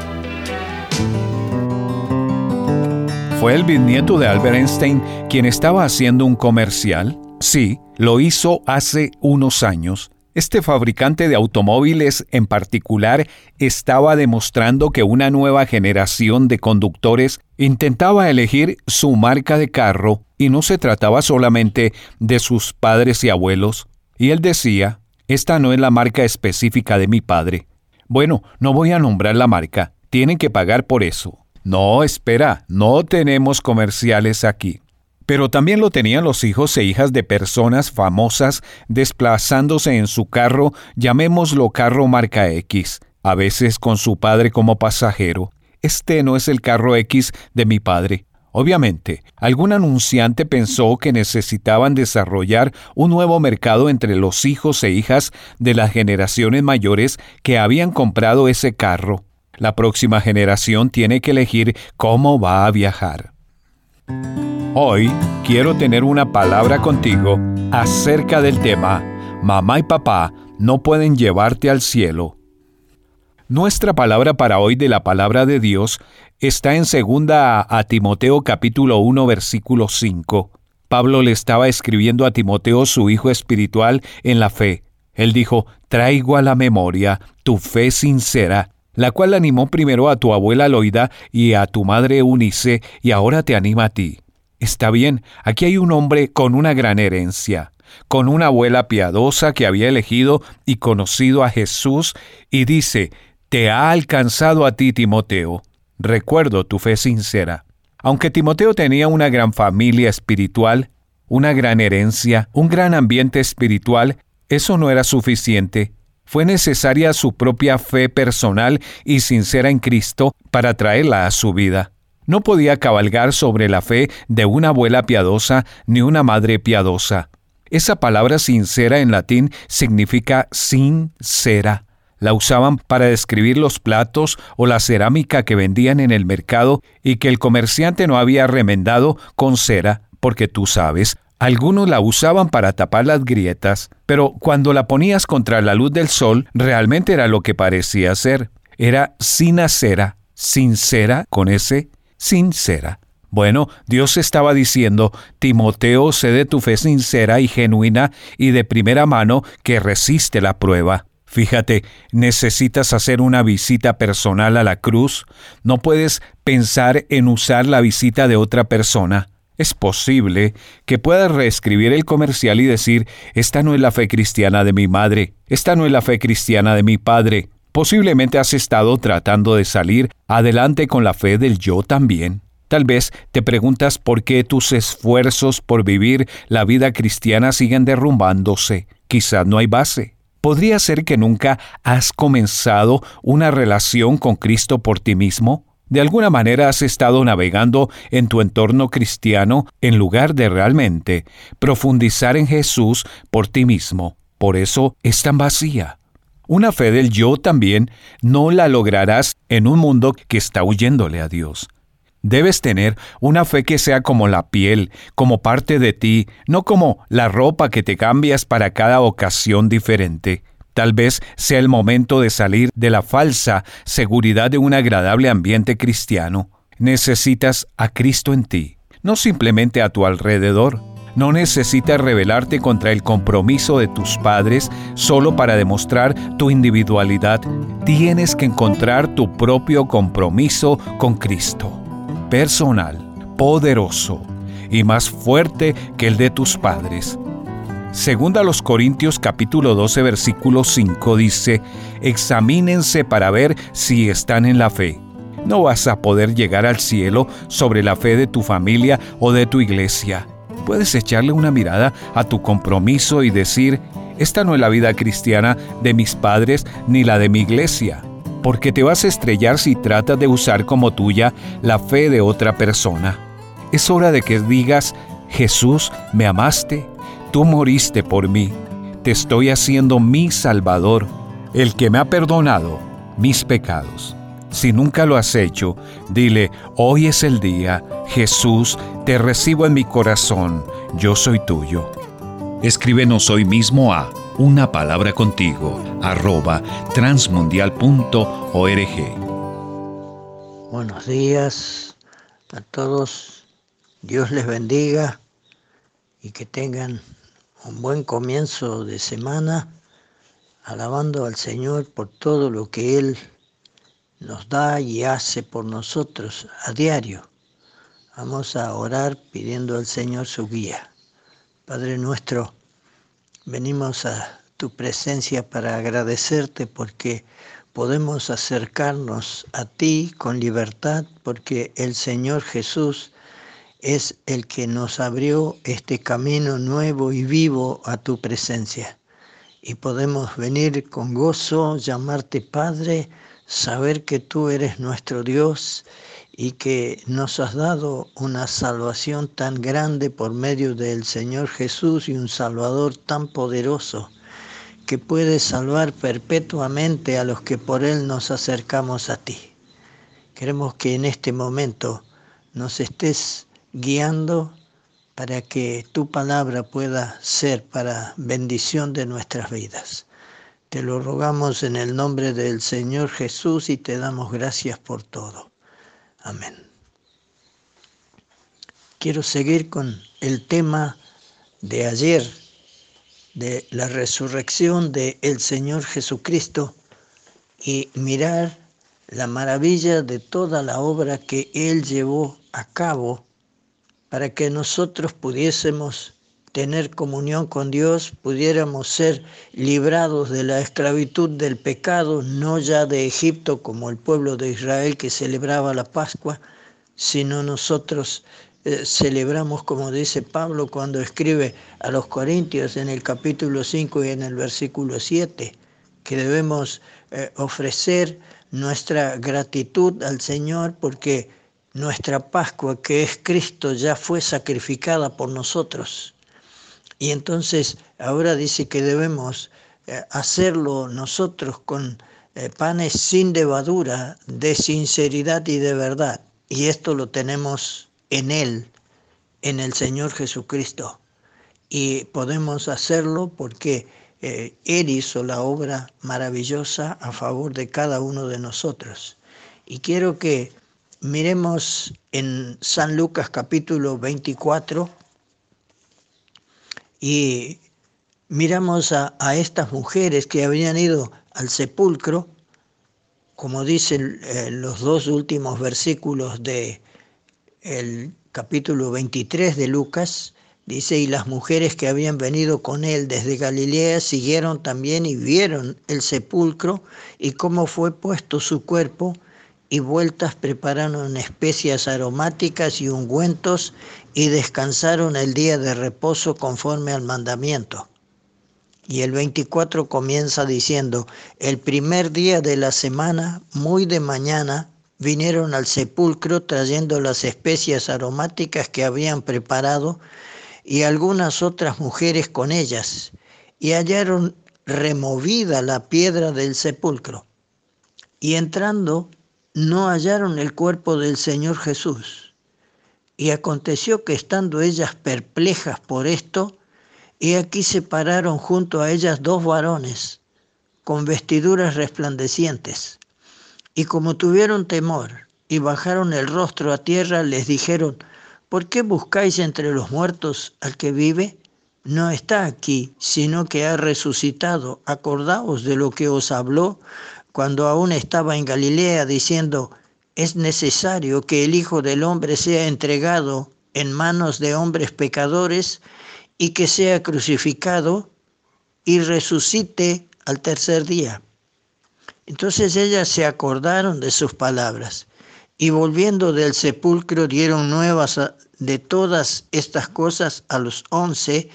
¿Fue el bisnieto de Albert Einstein quien estaba haciendo un comercial? Sí, lo hizo hace unos años. Este fabricante de automóviles en particular estaba demostrando que una nueva generación de conductores intentaba elegir su marca de carro y no se trataba solamente de sus padres y abuelos. Y él decía, esta no es la marca específica de mi padre. Bueno, no voy a nombrar la marca, tienen que pagar por eso. No, espera, no tenemos comerciales aquí. Pero también lo tenían los hijos e hijas de personas famosas desplazándose en su carro, llamémoslo carro marca X, a veces con su padre como pasajero. Este no es el carro X de mi padre. Obviamente, algún anunciante pensó que necesitaban desarrollar un nuevo mercado entre los hijos e hijas de las generaciones mayores que habían comprado ese carro. La próxima generación tiene que elegir cómo va a viajar. Hoy quiero tener una palabra contigo acerca del tema Mamá y papá no pueden llevarte al cielo. Nuestra palabra para hoy de la palabra de Dios está en segunda a Timoteo capítulo 1 versículo 5. Pablo le estaba escribiendo a Timoteo su hijo espiritual en la fe. Él dijo, traigo a la memoria tu fe sincera, la cual animó primero a tu abuela Loida y a tu madre Eunice y ahora te anima a ti. Está bien, aquí hay un hombre con una gran herencia con una abuela piadosa que había elegido y conocido a Jesús, y dice, Te ha alcanzado a ti, Timoteo. Recuerdo tu fe sincera. Aunque Timoteo tenía una gran familia espiritual, una gran herencia, un gran ambiente espiritual, eso no era suficiente. Fue necesaria su propia fe personal y sincera en Cristo para traerla a su vida. No podía cabalgar sobre la fe de una abuela piadosa ni una madre piadosa. Esa palabra sincera en latín significa sincera. La usaban para describir los platos o la cerámica que vendían en el mercado y que el comerciante no había remendado con cera, porque tú sabes, algunos la usaban para tapar las grietas, pero cuando la ponías contra la luz del sol, realmente era lo que parecía ser. Era sin cera, sincera con ese, sincera. Bueno, Dios estaba diciendo, Timoteo, sé de tu fe sincera y genuina y de primera mano que resiste la prueba. Fíjate, necesitas hacer una visita personal a la cruz. No puedes pensar en usar la visita de otra persona. Es posible que puedas reescribir el comercial y decir, esta no es la fe cristiana de mi madre, esta no es la fe cristiana de mi padre. Posiblemente has estado tratando de salir adelante con la fe del yo también. Tal vez te preguntas por qué tus esfuerzos por vivir la vida cristiana siguen derrumbándose. Quizás no hay base. ¿Podría ser que nunca has comenzado una relación con Cristo por ti mismo? De alguna manera has estado navegando en tu entorno cristiano en lugar de realmente profundizar en Jesús por ti mismo. Por eso es tan vacía. Una fe del yo también no la lograrás en un mundo que está huyéndole a Dios. Debes tener una fe que sea como la piel, como parte de ti, no como la ropa que te cambias para cada ocasión diferente. Tal vez sea el momento de salir de la falsa seguridad de un agradable ambiente cristiano. Necesitas a Cristo en ti, no simplemente a tu alrededor. No necesitas rebelarte contra el compromiso de tus padres solo para demostrar tu individualidad. Tienes que encontrar tu propio compromiso con Cristo personal, poderoso y más fuerte que el de tus padres. Segunda a los Corintios capítulo 12 versículo 5 dice, examínense para ver si están en la fe. No vas a poder llegar al cielo sobre la fe de tu familia o de tu iglesia. Puedes echarle una mirada a tu compromiso y decir, esta no es la vida cristiana de mis padres ni la de mi iglesia porque te vas a estrellar si tratas de usar como tuya la fe de otra persona. Es hora de que digas, Jesús, me amaste, tú moriste por mí, te estoy haciendo mi Salvador, el que me ha perdonado mis pecados. Si nunca lo has hecho, dile, hoy es el día, Jesús, te recibo en mi corazón, yo soy tuyo. Escríbenos hoy mismo a una palabra contigo, arroba transmundial.org. Buenos días a todos, Dios les bendiga y que tengan un buen comienzo de semana, alabando al Señor por todo lo que Él nos da y hace por nosotros a diario. Vamos a orar pidiendo al Señor su guía. Padre nuestro, Venimos a tu presencia para agradecerte porque podemos acercarnos a ti con libertad porque el Señor Jesús es el que nos abrió este camino nuevo y vivo a tu presencia. Y podemos venir con gozo, llamarte Padre, saber que tú eres nuestro Dios y que nos has dado una salvación tan grande por medio del Señor Jesús y un Salvador tan poderoso que puede salvar perpetuamente a los que por Él nos acercamos a ti. Queremos que en este momento nos estés guiando para que tu palabra pueda ser para bendición de nuestras vidas. Te lo rogamos en el nombre del Señor Jesús y te damos gracias por todo. Amén. Quiero seguir con el tema de ayer, de la resurrección del el Señor Jesucristo y mirar la maravilla de toda la obra que Él llevó a cabo para que nosotros pudiésemos tener comunión con Dios, pudiéramos ser librados de la esclavitud del pecado, no ya de Egipto como el pueblo de Israel que celebraba la Pascua, sino nosotros eh, celebramos, como dice Pablo cuando escribe a los Corintios en el capítulo 5 y en el versículo 7, que debemos eh, ofrecer nuestra gratitud al Señor porque nuestra Pascua, que es Cristo, ya fue sacrificada por nosotros. Y entonces ahora dice que debemos eh, hacerlo nosotros con eh, panes sin levadura, de sinceridad y de verdad. Y esto lo tenemos en Él, en el Señor Jesucristo. Y podemos hacerlo porque eh, Él hizo la obra maravillosa a favor de cada uno de nosotros. Y quiero que Miremos en San Lucas capítulo 24 y miramos a, estas mujeres que habían ido al sepulcro, como dicen eh, los dos últimos versículos de el capítulo 23 de Lucas, dice, y las mujeres que habían venido con él desde Galilea siguieron también y vieron el sepulcro y cómo fue puesto su cuerpo, y vueltas prepararon especias aromáticas y ungüentos y descansaron el día de reposo conforme al mandamiento. Y el 24 comienza diciendo, el primer día de la semana, muy de mañana, vinieron al sepulcro trayendo las especias aromáticas que habían preparado y algunas otras mujeres con ellas, y hallaron removida la piedra del sepulcro. Y entrando no hallaron el cuerpo del Señor Jesús. Y aconteció que estando ellas perplejas por esto, y aquí se pararon junto a ellas dos varones, con vestiduras resplandecientes. Y como tuvieron temor y bajaron el rostro a tierra, les dijeron, ¿por qué buscáis entre los muertos al que vive? No está aquí, sino que ha resucitado. Acordaos de lo que os habló cuando aún estaba en Galilea diciendo, es necesario que el Hijo del Hombre sea entregado en manos de hombres pecadores y que sea crucificado y resucite al tercer día. Entonces ellas se acordaron de sus palabras y volviendo del sepulcro dieron nuevas de todas estas cosas a los once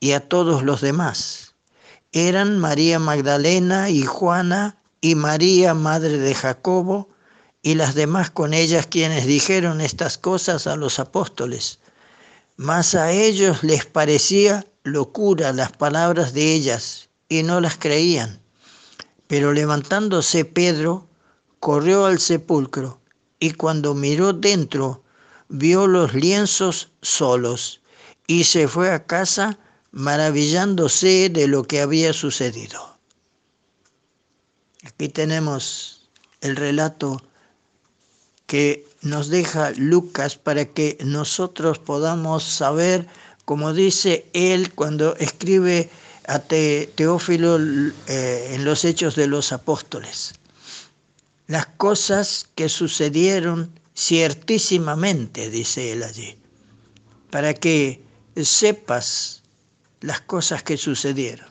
y a todos los demás. Eran María Magdalena y Juana y María, madre de Jacobo, y las demás con ellas quienes dijeron estas cosas a los apóstoles. Mas a ellos les parecía locura las palabras de ellas, y no las creían. Pero levantándose Pedro, corrió al sepulcro, y cuando miró dentro, vio los lienzos solos, y se fue a casa maravillándose de lo que había sucedido. Aquí tenemos el relato que nos deja Lucas para que nosotros podamos saber, como dice él cuando escribe a Teófilo eh, en los Hechos de los Apóstoles, las cosas que sucedieron ciertísimamente, dice él allí, para que sepas las cosas que sucedieron.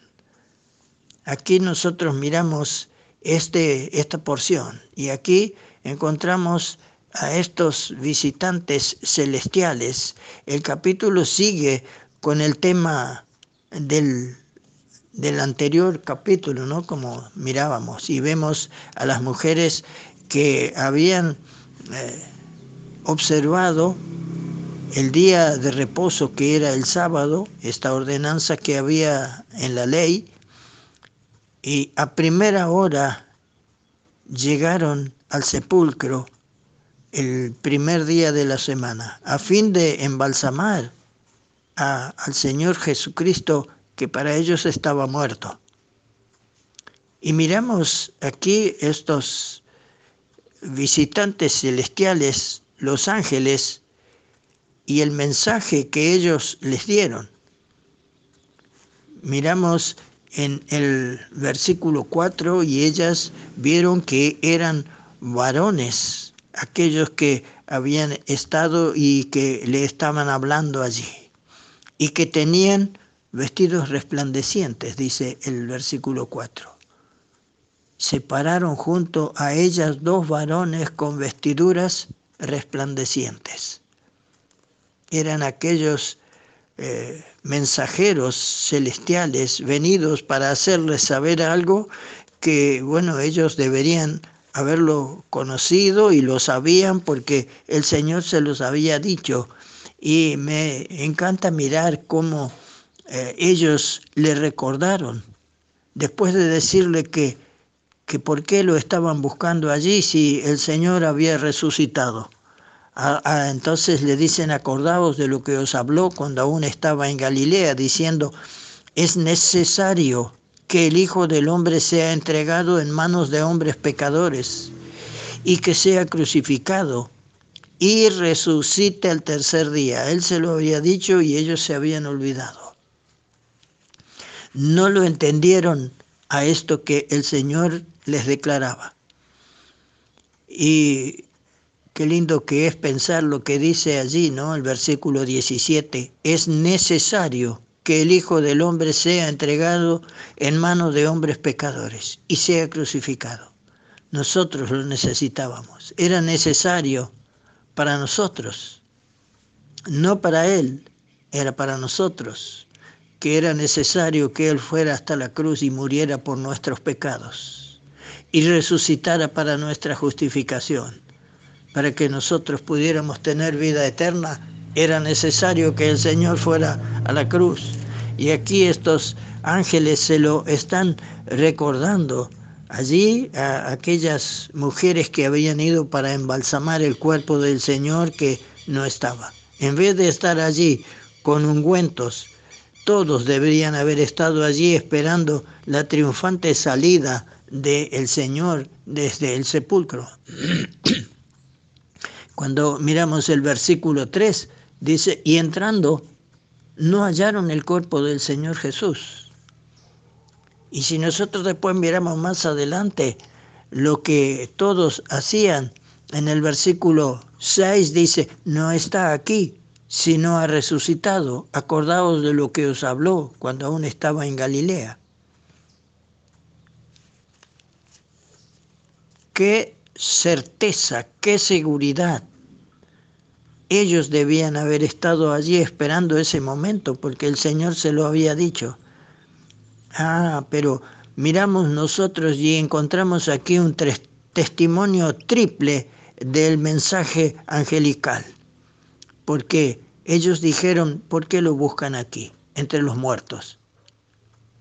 Aquí nosotros miramos este, esta porción. Y aquí encontramos a estos visitantes celestiales. El capítulo sigue con el tema del, del anterior capítulo, ¿no? Como mirábamos, y vemos a las mujeres que habían eh, observado el día de reposo que era el sábado, esta ordenanza que había en la ley, y a primera hora llegaron al sepulcro el primer día de la semana, a fin de embalsamar al Señor Jesucristo que para ellos estaba muerto. Y miramos aquí estos visitantes celestiales, los ángeles, y el mensaje que ellos les dieron. Miramos en el versículo 4 y ellas vieron que eran varones, aquellos que habían estado y que le estaban hablando allí, y que tenían vestidos resplandecientes, dice el versículo 4. Se pararon junto a ellas dos varones con vestiduras resplandecientes. Eran aquellos eh, mensajeros celestiales venidos para hacerles saber algo que, bueno, ellos deberían haberlo conocido y lo sabían porque el Señor se los había dicho. Y me encanta mirar cómo eh, ellos le recordaron, después de decirle que, que por qué lo estaban buscando allí si el Señor había resucitado. Entonces le dicen, acordaos de lo que os habló cuando aún estaba en Galilea, diciendo, es necesario que el Hijo del Hombre sea entregado en manos de hombres pecadores y que sea crucificado y resucite al tercer día. Él se lo había dicho y ellos se habían olvidado no lo entendieron a esto que el Señor les declaraba. Y qué lindo que es pensar lo que dice allí, ¿no? El versículo 17, es necesario que el Hijo del Hombre sea entregado en manos de hombres pecadores y sea crucificado. Nosotros lo necesitábamos, era necesario para nosotros, no para Él, era para nosotros que era necesario que Él fuera hasta la cruz y muriera por nuestros pecados y resucitara para nuestra justificación. Para que nosotros pudiéramos tener vida eterna, era necesario que el Señor fuera a la cruz. Y aquí estos ángeles se lo están recordando. Allí a aquellas mujeres que habían ido para embalsamar el cuerpo del Señor que no estaba. En vez de estar allí con ungüentos todos deberían haber estado allí esperando la triunfante salida del Señor desde el sepulcro. Cuando miramos el versículo 3, dice, y entrando, no hallaron el cuerpo del Señor Jesús. Y si nosotros después miramos más adelante lo que todos hacían, en el versículo 6 dice, no está aquí, si no ha resucitado. Acordaos de lo que os habló cuando aún estaba en Galilea. Qué certeza, qué seguridad. Ellos debían haber estado allí esperando ese momento porque el Señor se lo había dicho. Ah, pero miramos nosotros y encontramos aquí un testimonio triple del mensaje angelical porque ellos dijeron, ¿por qué lo buscan aquí, entre los muertos?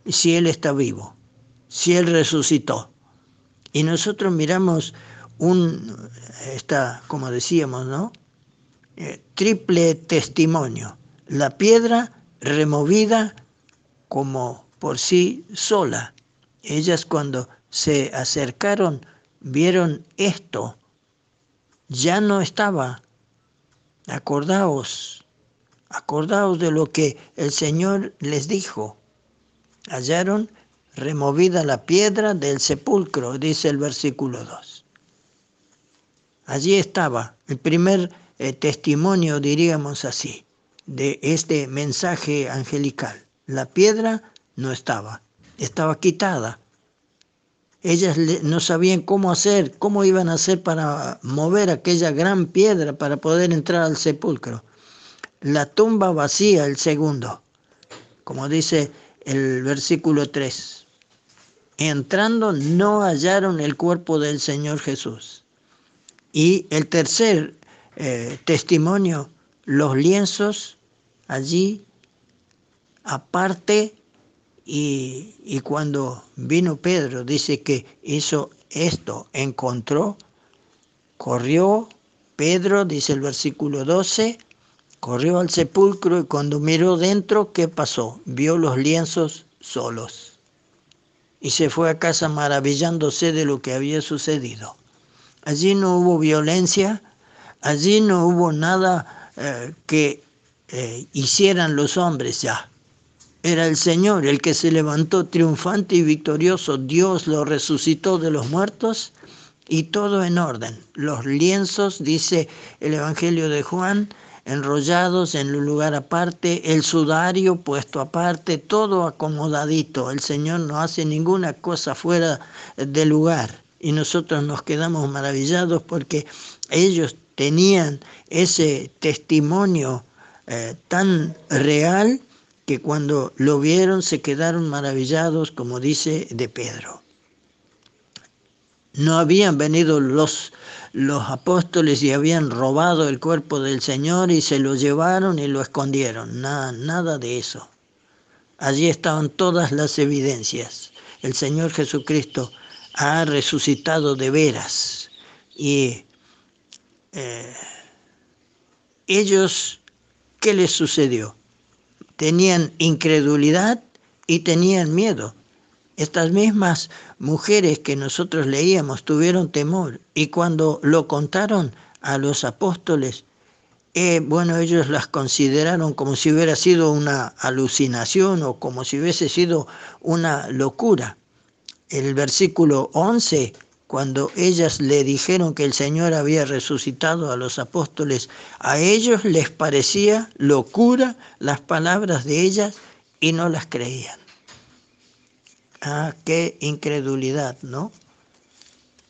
Si Él está vivo, si Él resucitó. Y nosotros miramos un, esta, como decíamos, ¿no? Eh, triple testimonio. La piedra removida como por sí sola. Ellas cuando se acercaron vieron esto. Ya no estaba Acordaos, acordaos de lo que el Señor les dijo. Hallaron removida la piedra del sepulcro, dice el versículo 2. Allí estaba el primer eh, testimonio, diríamos así, de este mensaje angelical. La piedra no estaba, estaba quitada. Ellas no sabían cómo hacer, cómo iban a hacer para mover aquella gran piedra para poder entrar al sepulcro. La tumba vacía, el segundo, como dice el versículo 3. Entrando no hallaron el cuerpo del Señor Jesús. Y el tercer eh, testimonio los lienzos allí aparte y, y, cuando vino Pedro dice que hizo esto, encontró, corrió, Pedro, dice el versículo 12, corrió al sepulcro y cuando miró dentro, ¿qué pasó? Vio los lienzos solos y se fue a casa maravillándose de lo que había sucedido. Allí no hubo violencia, allí no hubo nada eh, que eh, hicieran los hombres ya. Era el Señor el que se levantó triunfante y victorioso. Dios lo resucitó de los muertos y todo en orden. Los lienzos, dice el Evangelio de Juan, enrollados en un lugar aparte, el sudario puesto aparte, todo acomodadito. El Señor no hace ninguna cosa fuera de lugar y nosotros nos quedamos maravillados porque ellos tenían ese testimonio eh, tan real que cuando lo vieron se quedaron maravillados, como dice de Pedro. No habían venido los, los apóstoles y habían robado el cuerpo del Señor y se lo llevaron y lo escondieron. Nada, nada de eso. Allí estaban todas las evidencias. El Señor Jesucristo ha resucitado de veras. Y eh, ellos, ¿qué les sucedió? Tenían incredulidad y tenían miedo. Estas mismas mujeres que nosotros leíamos tuvieron temor y cuando lo contaron a los apóstoles, eh, bueno, ellos las consideraron como si hubiera sido una alucinación o como si hubiese sido una locura. El versículo 11, cuando ellas le dijeron que el Señor había resucitado a los apóstoles, a ellos les parecía locura las palabras de ellas y no las creían. Ah, qué incredulidad, ¿no?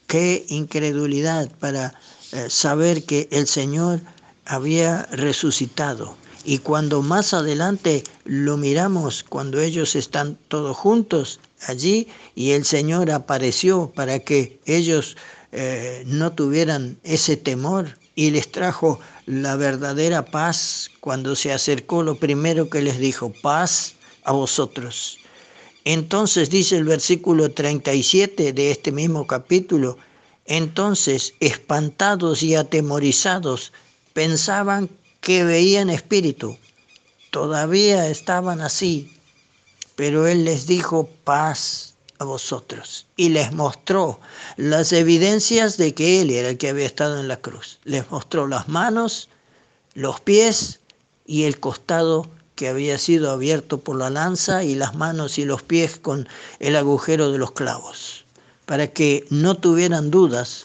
Qué incredulidad para eh, saber que el Señor había resucitado. Y cuando más adelante lo miramos, cuando ellos están todos juntos allí y el Señor apareció para que ellos eh, no tuvieran ese temor y les trajo la verdadera paz, cuando se acercó lo primero que les dijo, paz a vosotros. Entonces dice el versículo 37 de este mismo capítulo, entonces espantados y atemorizados pensaban que veían espíritu. Todavía estaban así, pero él les dijo paz a vosotros y les mostró las evidencias de que él era el que había estado en la cruz. Les mostró las manos, los pies y el costado que había sido abierto por la lanza y las manos y los pies con el agujero de los clavos, para que no tuvieran dudas,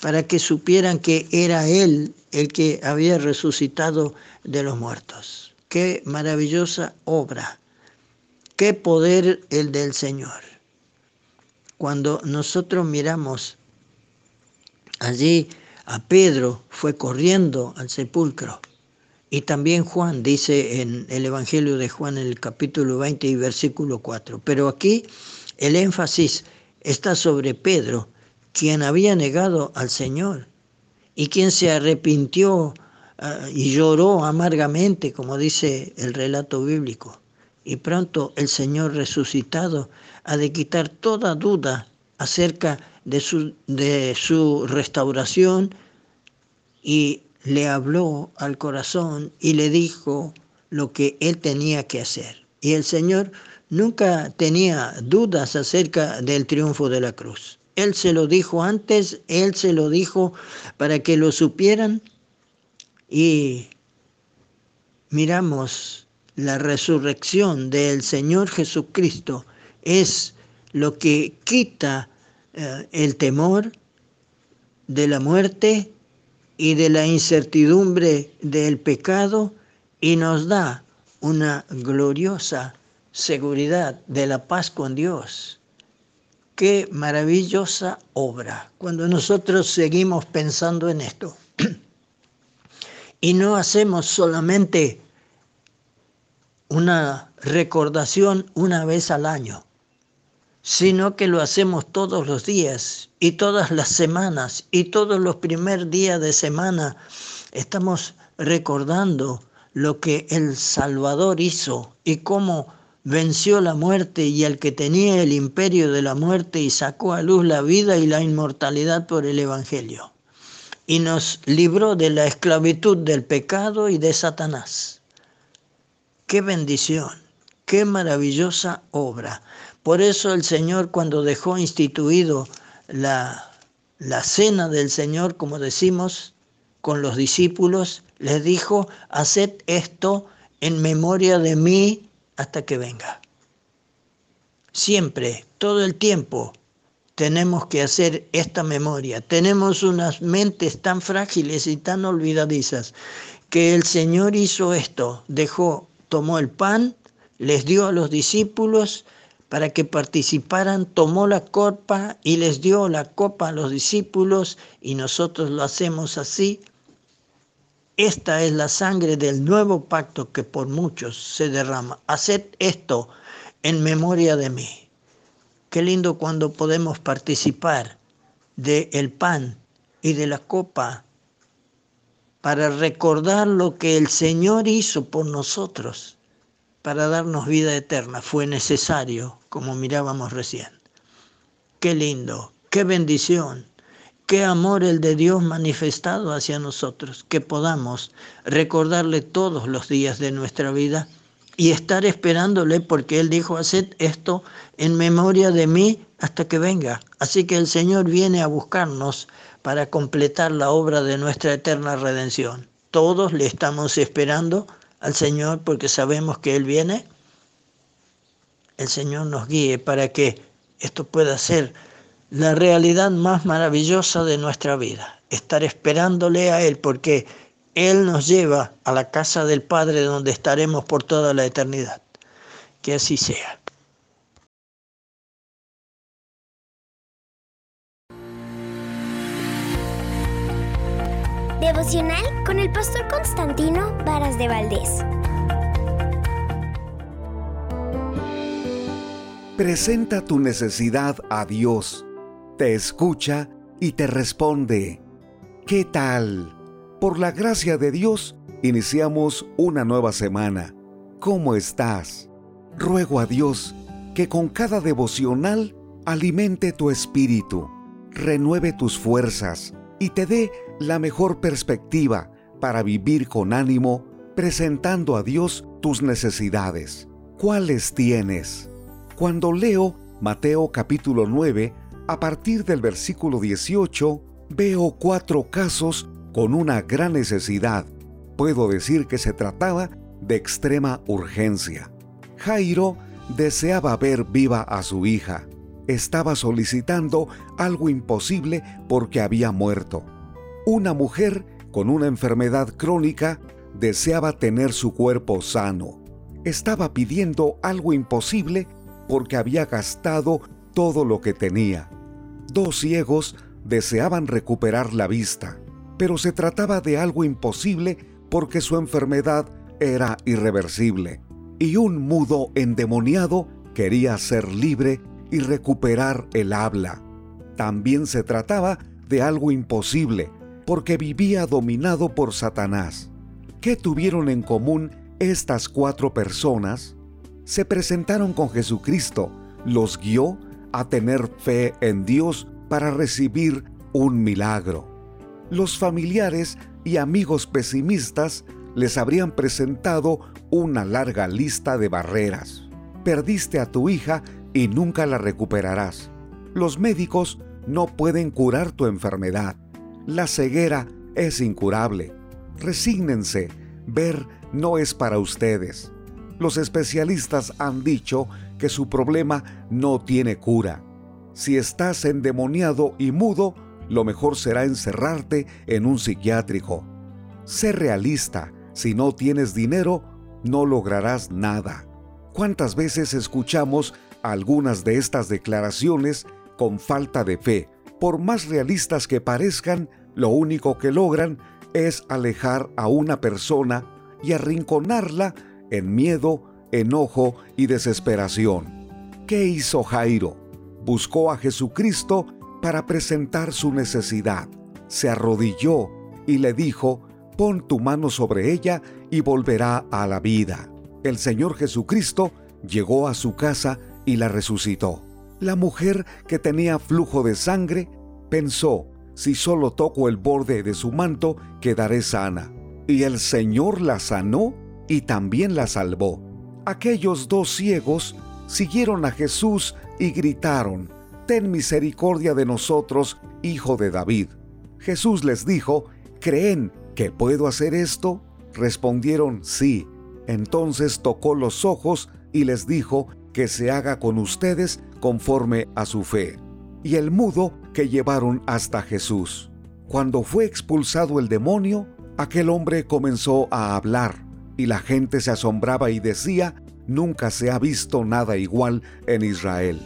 para que supieran que era Él el que había resucitado de los muertos. Qué maravillosa obra, qué poder el del Señor. Cuando nosotros miramos allí a Pedro, fue corriendo al sepulcro y también Juan dice en el Evangelio de Juan en el capítulo 20 y versículo 4. Pero aquí el énfasis está sobre Pedro, quien había negado al Señor y quien se arrepintió ah, y lloró amargamente, como dice el relato bíblico. Y pronto el Señor resucitado ha de quitar toda duda acerca de su, de su restauración y le habló al corazón y le dijo lo que él tenía que hacer. Y el Señor nunca tenía dudas acerca del triunfo de la cruz. Él se lo dijo antes, él se lo dijo para que lo supieran y miramos la resurrección del Señor Jesucristo es lo que quita eh, el temor de la muerte y de la incertidumbre del pecado y nos da una gloriosa seguridad de la paz con Dios. Qué maravillosa obra cuando nosotros seguimos pensando en esto. y no hacemos solamente una recordación una vez al año, sino que lo hacemos todos los días y todas las semanas y todos los primeros días de semana Estamos recordando lo que el Salvador hizo y cómo venció la muerte y al que tenía el imperio de la muerte y sacó a luz la vida y la inmortalidad por el Evangelio. Y nos libró de la esclavitud del pecado y de Satanás. Qué bendición, qué maravillosa obra. Por eso el Señor cuando dejó instituido la, la cena del Señor, como decimos, con los discípulos, les dijo, haced esto en memoria de mí hasta que venga. Siempre, todo el tiempo, tenemos que hacer esta memoria. Tenemos unas mentes tan frágiles y tan olvidadizas que el Señor hizo esto, dejó, tomó el pan, les dio a los discípulos para que participaran, tomó la copa y les dio la copa a los discípulos y nosotros lo hacemos así esta es la sangre del nuevo pacto que por muchos se derrama. Haced esto en memoria de mí. Qué lindo cuando podemos participar del pan y de la copa para recordar lo que el Señor hizo por nosotros, para darnos vida eterna. Fue necesario, como mirábamos recién. Qué lindo, qué bendición Qué amor el de Dios manifestado hacia nosotros, que podamos recordarle todos los días de nuestra vida y estar esperándole porque Él dijo, haced esto en memoria de mí hasta que venga. Así que el Señor viene a buscarnos para completar la obra de nuestra eterna redención. Todos le estamos esperando al Señor porque sabemos que Él viene. El Señor nos guíe para que esto pueda ser la realidad más maravillosa de nuestra vida, estar esperándole a Él, porque Él nos lleva a la casa del Padre donde estaremos por toda la eternidad. Que así sea. Devocional con el pastor Constantino Varas de Valdés. Presenta tu necesidad a Dios te escucha y te responde. ¿Qué tal? Por la gracia de Dios, iniciamos una nueva semana. ¿Cómo estás? Ruego a Dios que con cada devocional alimente tu espíritu, renueve tus fuerzas y te dé la mejor perspectiva para vivir con ánimo, presentando a Dios tus necesidades. ¿Cuáles tienes? Cuando leo Mateo capítulo 9, a partir del versículo 18 veo cuatro casos con una gran necesidad. Puedo decir que se trataba de extrema urgencia. Jairo deseaba ver viva a su hija. Estaba solicitando algo imposible porque había muerto. Una mujer con una enfermedad crónica deseaba tener su cuerpo sano. Estaba pidiendo algo imposible porque había gastado todo lo que tenía dos ciegos deseaban recuperar la vista, pero se trataba de algo imposible porque su enfermedad era irreversible. Y un mudo endemoniado quería ser libre y recuperar el habla. También se trataba de algo imposible porque vivía dominado por Satanás. ¿Qué tuvieron en común estas cuatro personas? Se presentaron con Jesucristo, los guió a tener fe en Dios para recibir un milagro. Los familiares y amigos pesimistas les habrían presentado una larga lista de barreras. Perdiste a tu hija y nunca la recuperarás. Los médicos no pueden curar tu enfermedad. La ceguera es incurable. Resígnense, ver no es para ustedes. Los especialistas han dicho que su problema no tiene cura. Si estás endemoniado y mudo, lo mejor será encerrarte en un psiquiátrico. Sé realista, si no tienes dinero, no lograrás nada. ¿Cuántas veces escuchamos algunas de estas declaraciones con falta de fe? Por más realistas que parezcan, lo único que logran es alejar a una persona y arrinconarla en miedo, enojo y desesperación. ¿Qué hizo Jairo? Buscó a Jesucristo para presentar su necesidad. Se arrodilló y le dijo, pon tu mano sobre ella y volverá a la vida. El Señor Jesucristo llegó a su casa y la resucitó. La mujer que tenía flujo de sangre pensó, si solo toco el borde de su manto, quedaré sana. Y el Señor la sanó y también la salvó. Aquellos dos ciegos siguieron a Jesús y gritaron, Ten misericordia de nosotros, hijo de David. Jesús les dijo, ¿creen que puedo hacer esto? Respondieron, sí. Entonces tocó los ojos y les dijo que se haga con ustedes conforme a su fe. Y el mudo que llevaron hasta Jesús. Cuando fue expulsado el demonio, aquel hombre comenzó a hablar, y la gente se asombraba y decía, nunca se ha visto nada igual en Israel.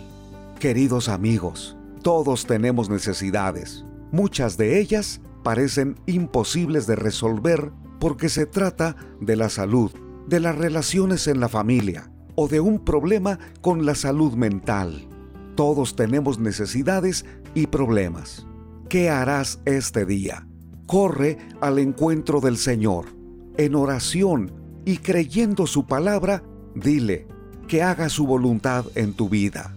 Queridos amigos, todos tenemos necesidades. Muchas de ellas parecen imposibles de resolver porque se trata de la salud, de las relaciones en la familia o de un problema con la salud mental. Todos tenemos necesidades y problemas. ¿Qué harás este día? Corre al encuentro del Señor. En oración y creyendo su palabra, dile que haga su voluntad en tu vida.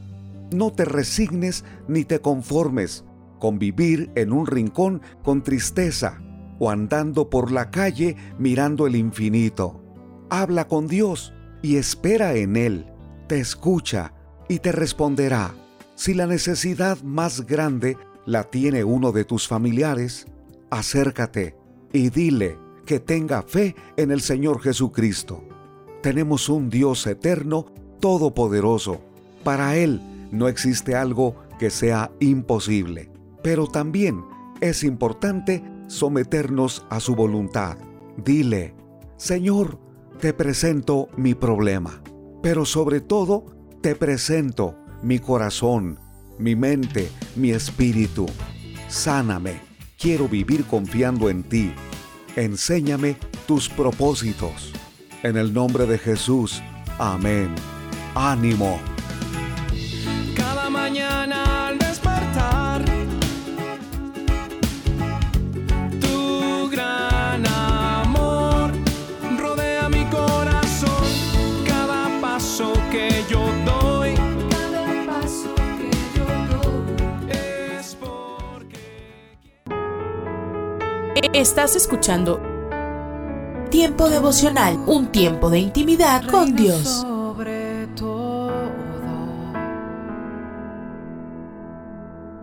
No te resignes ni te conformes con vivir en un rincón con tristeza o andando por la calle mirando el infinito. Habla con Dios y espera en Él. Te escucha y te responderá. Si la necesidad más grande la tiene uno de tus familiares, acércate y dile que tenga fe en el Señor Jesucristo. Tenemos un Dios eterno, todopoderoso. Para Él no existe algo que sea imposible. Pero también es importante someternos a su voluntad. Dile, Señor, te presento mi problema, pero sobre todo te presento mi corazón, mi mente, mi espíritu. Sáname, quiero vivir confiando en ti. Enséñame tus propósitos. En el nombre de Jesús, amén. Ánimo. Cada mañana Estás escuchando Tiempo devocional, un tiempo de intimidad con Dios. Sobre todo,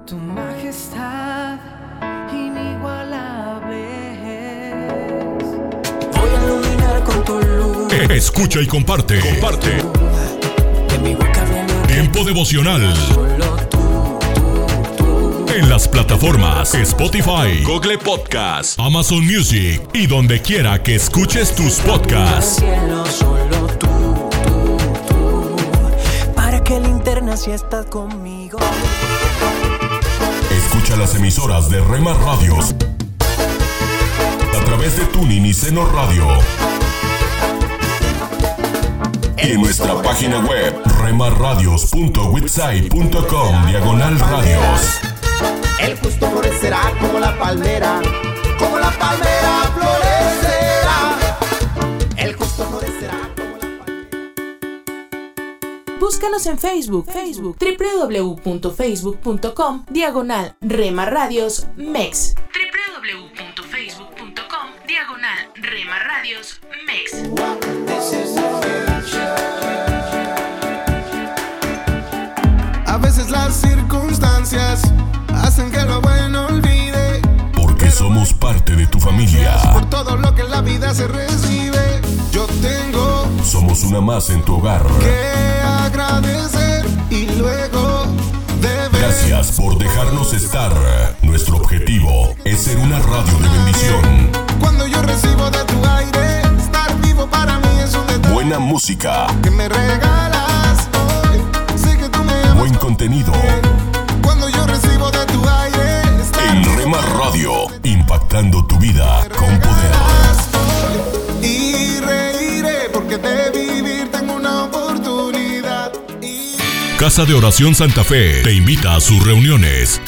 tu majestad inigualable. Voy a iluminar con tu luz. Escucha y comparte. Comparte. Tiempo devocional. En las plataformas Spotify, Google Podcast, Amazon Music y donde quiera que escuches tus podcasts. Cielo, solo tú, tú, tú. Para que linterna si estás conmigo. Escucha las emisoras de Rema Radios a través de Tuning y Seno Radio. Y en nuestra página web remarradios.witsai.com diagonal radios. El justo florecerá como la palmera, como la palmera florecerá. El justo florecerá. Búscanos en Facebook, Facebook, www.facebook.com, diagonal Rema Radios MEX. Somos parte de tu familia. Por todo lo que en la vida se recibe, yo tengo Somos una más en tu hogar. que agradecer y luego deber. Gracias por dejarnos estar. Nuestro objetivo es ser una radio de bendición. Cuando yo recibo de tu aire, estar vivo para mí es un detalle Buena música, que me regalas hoy. Sé que tú me amas. buen contenido. Cuando yo recibo de tu aire, En Rema Radio, impactando tu vida con poder. y reiré porque de vivir tengo una oportunidad. Casa de Oración Santa Fe te invita a sus reuniones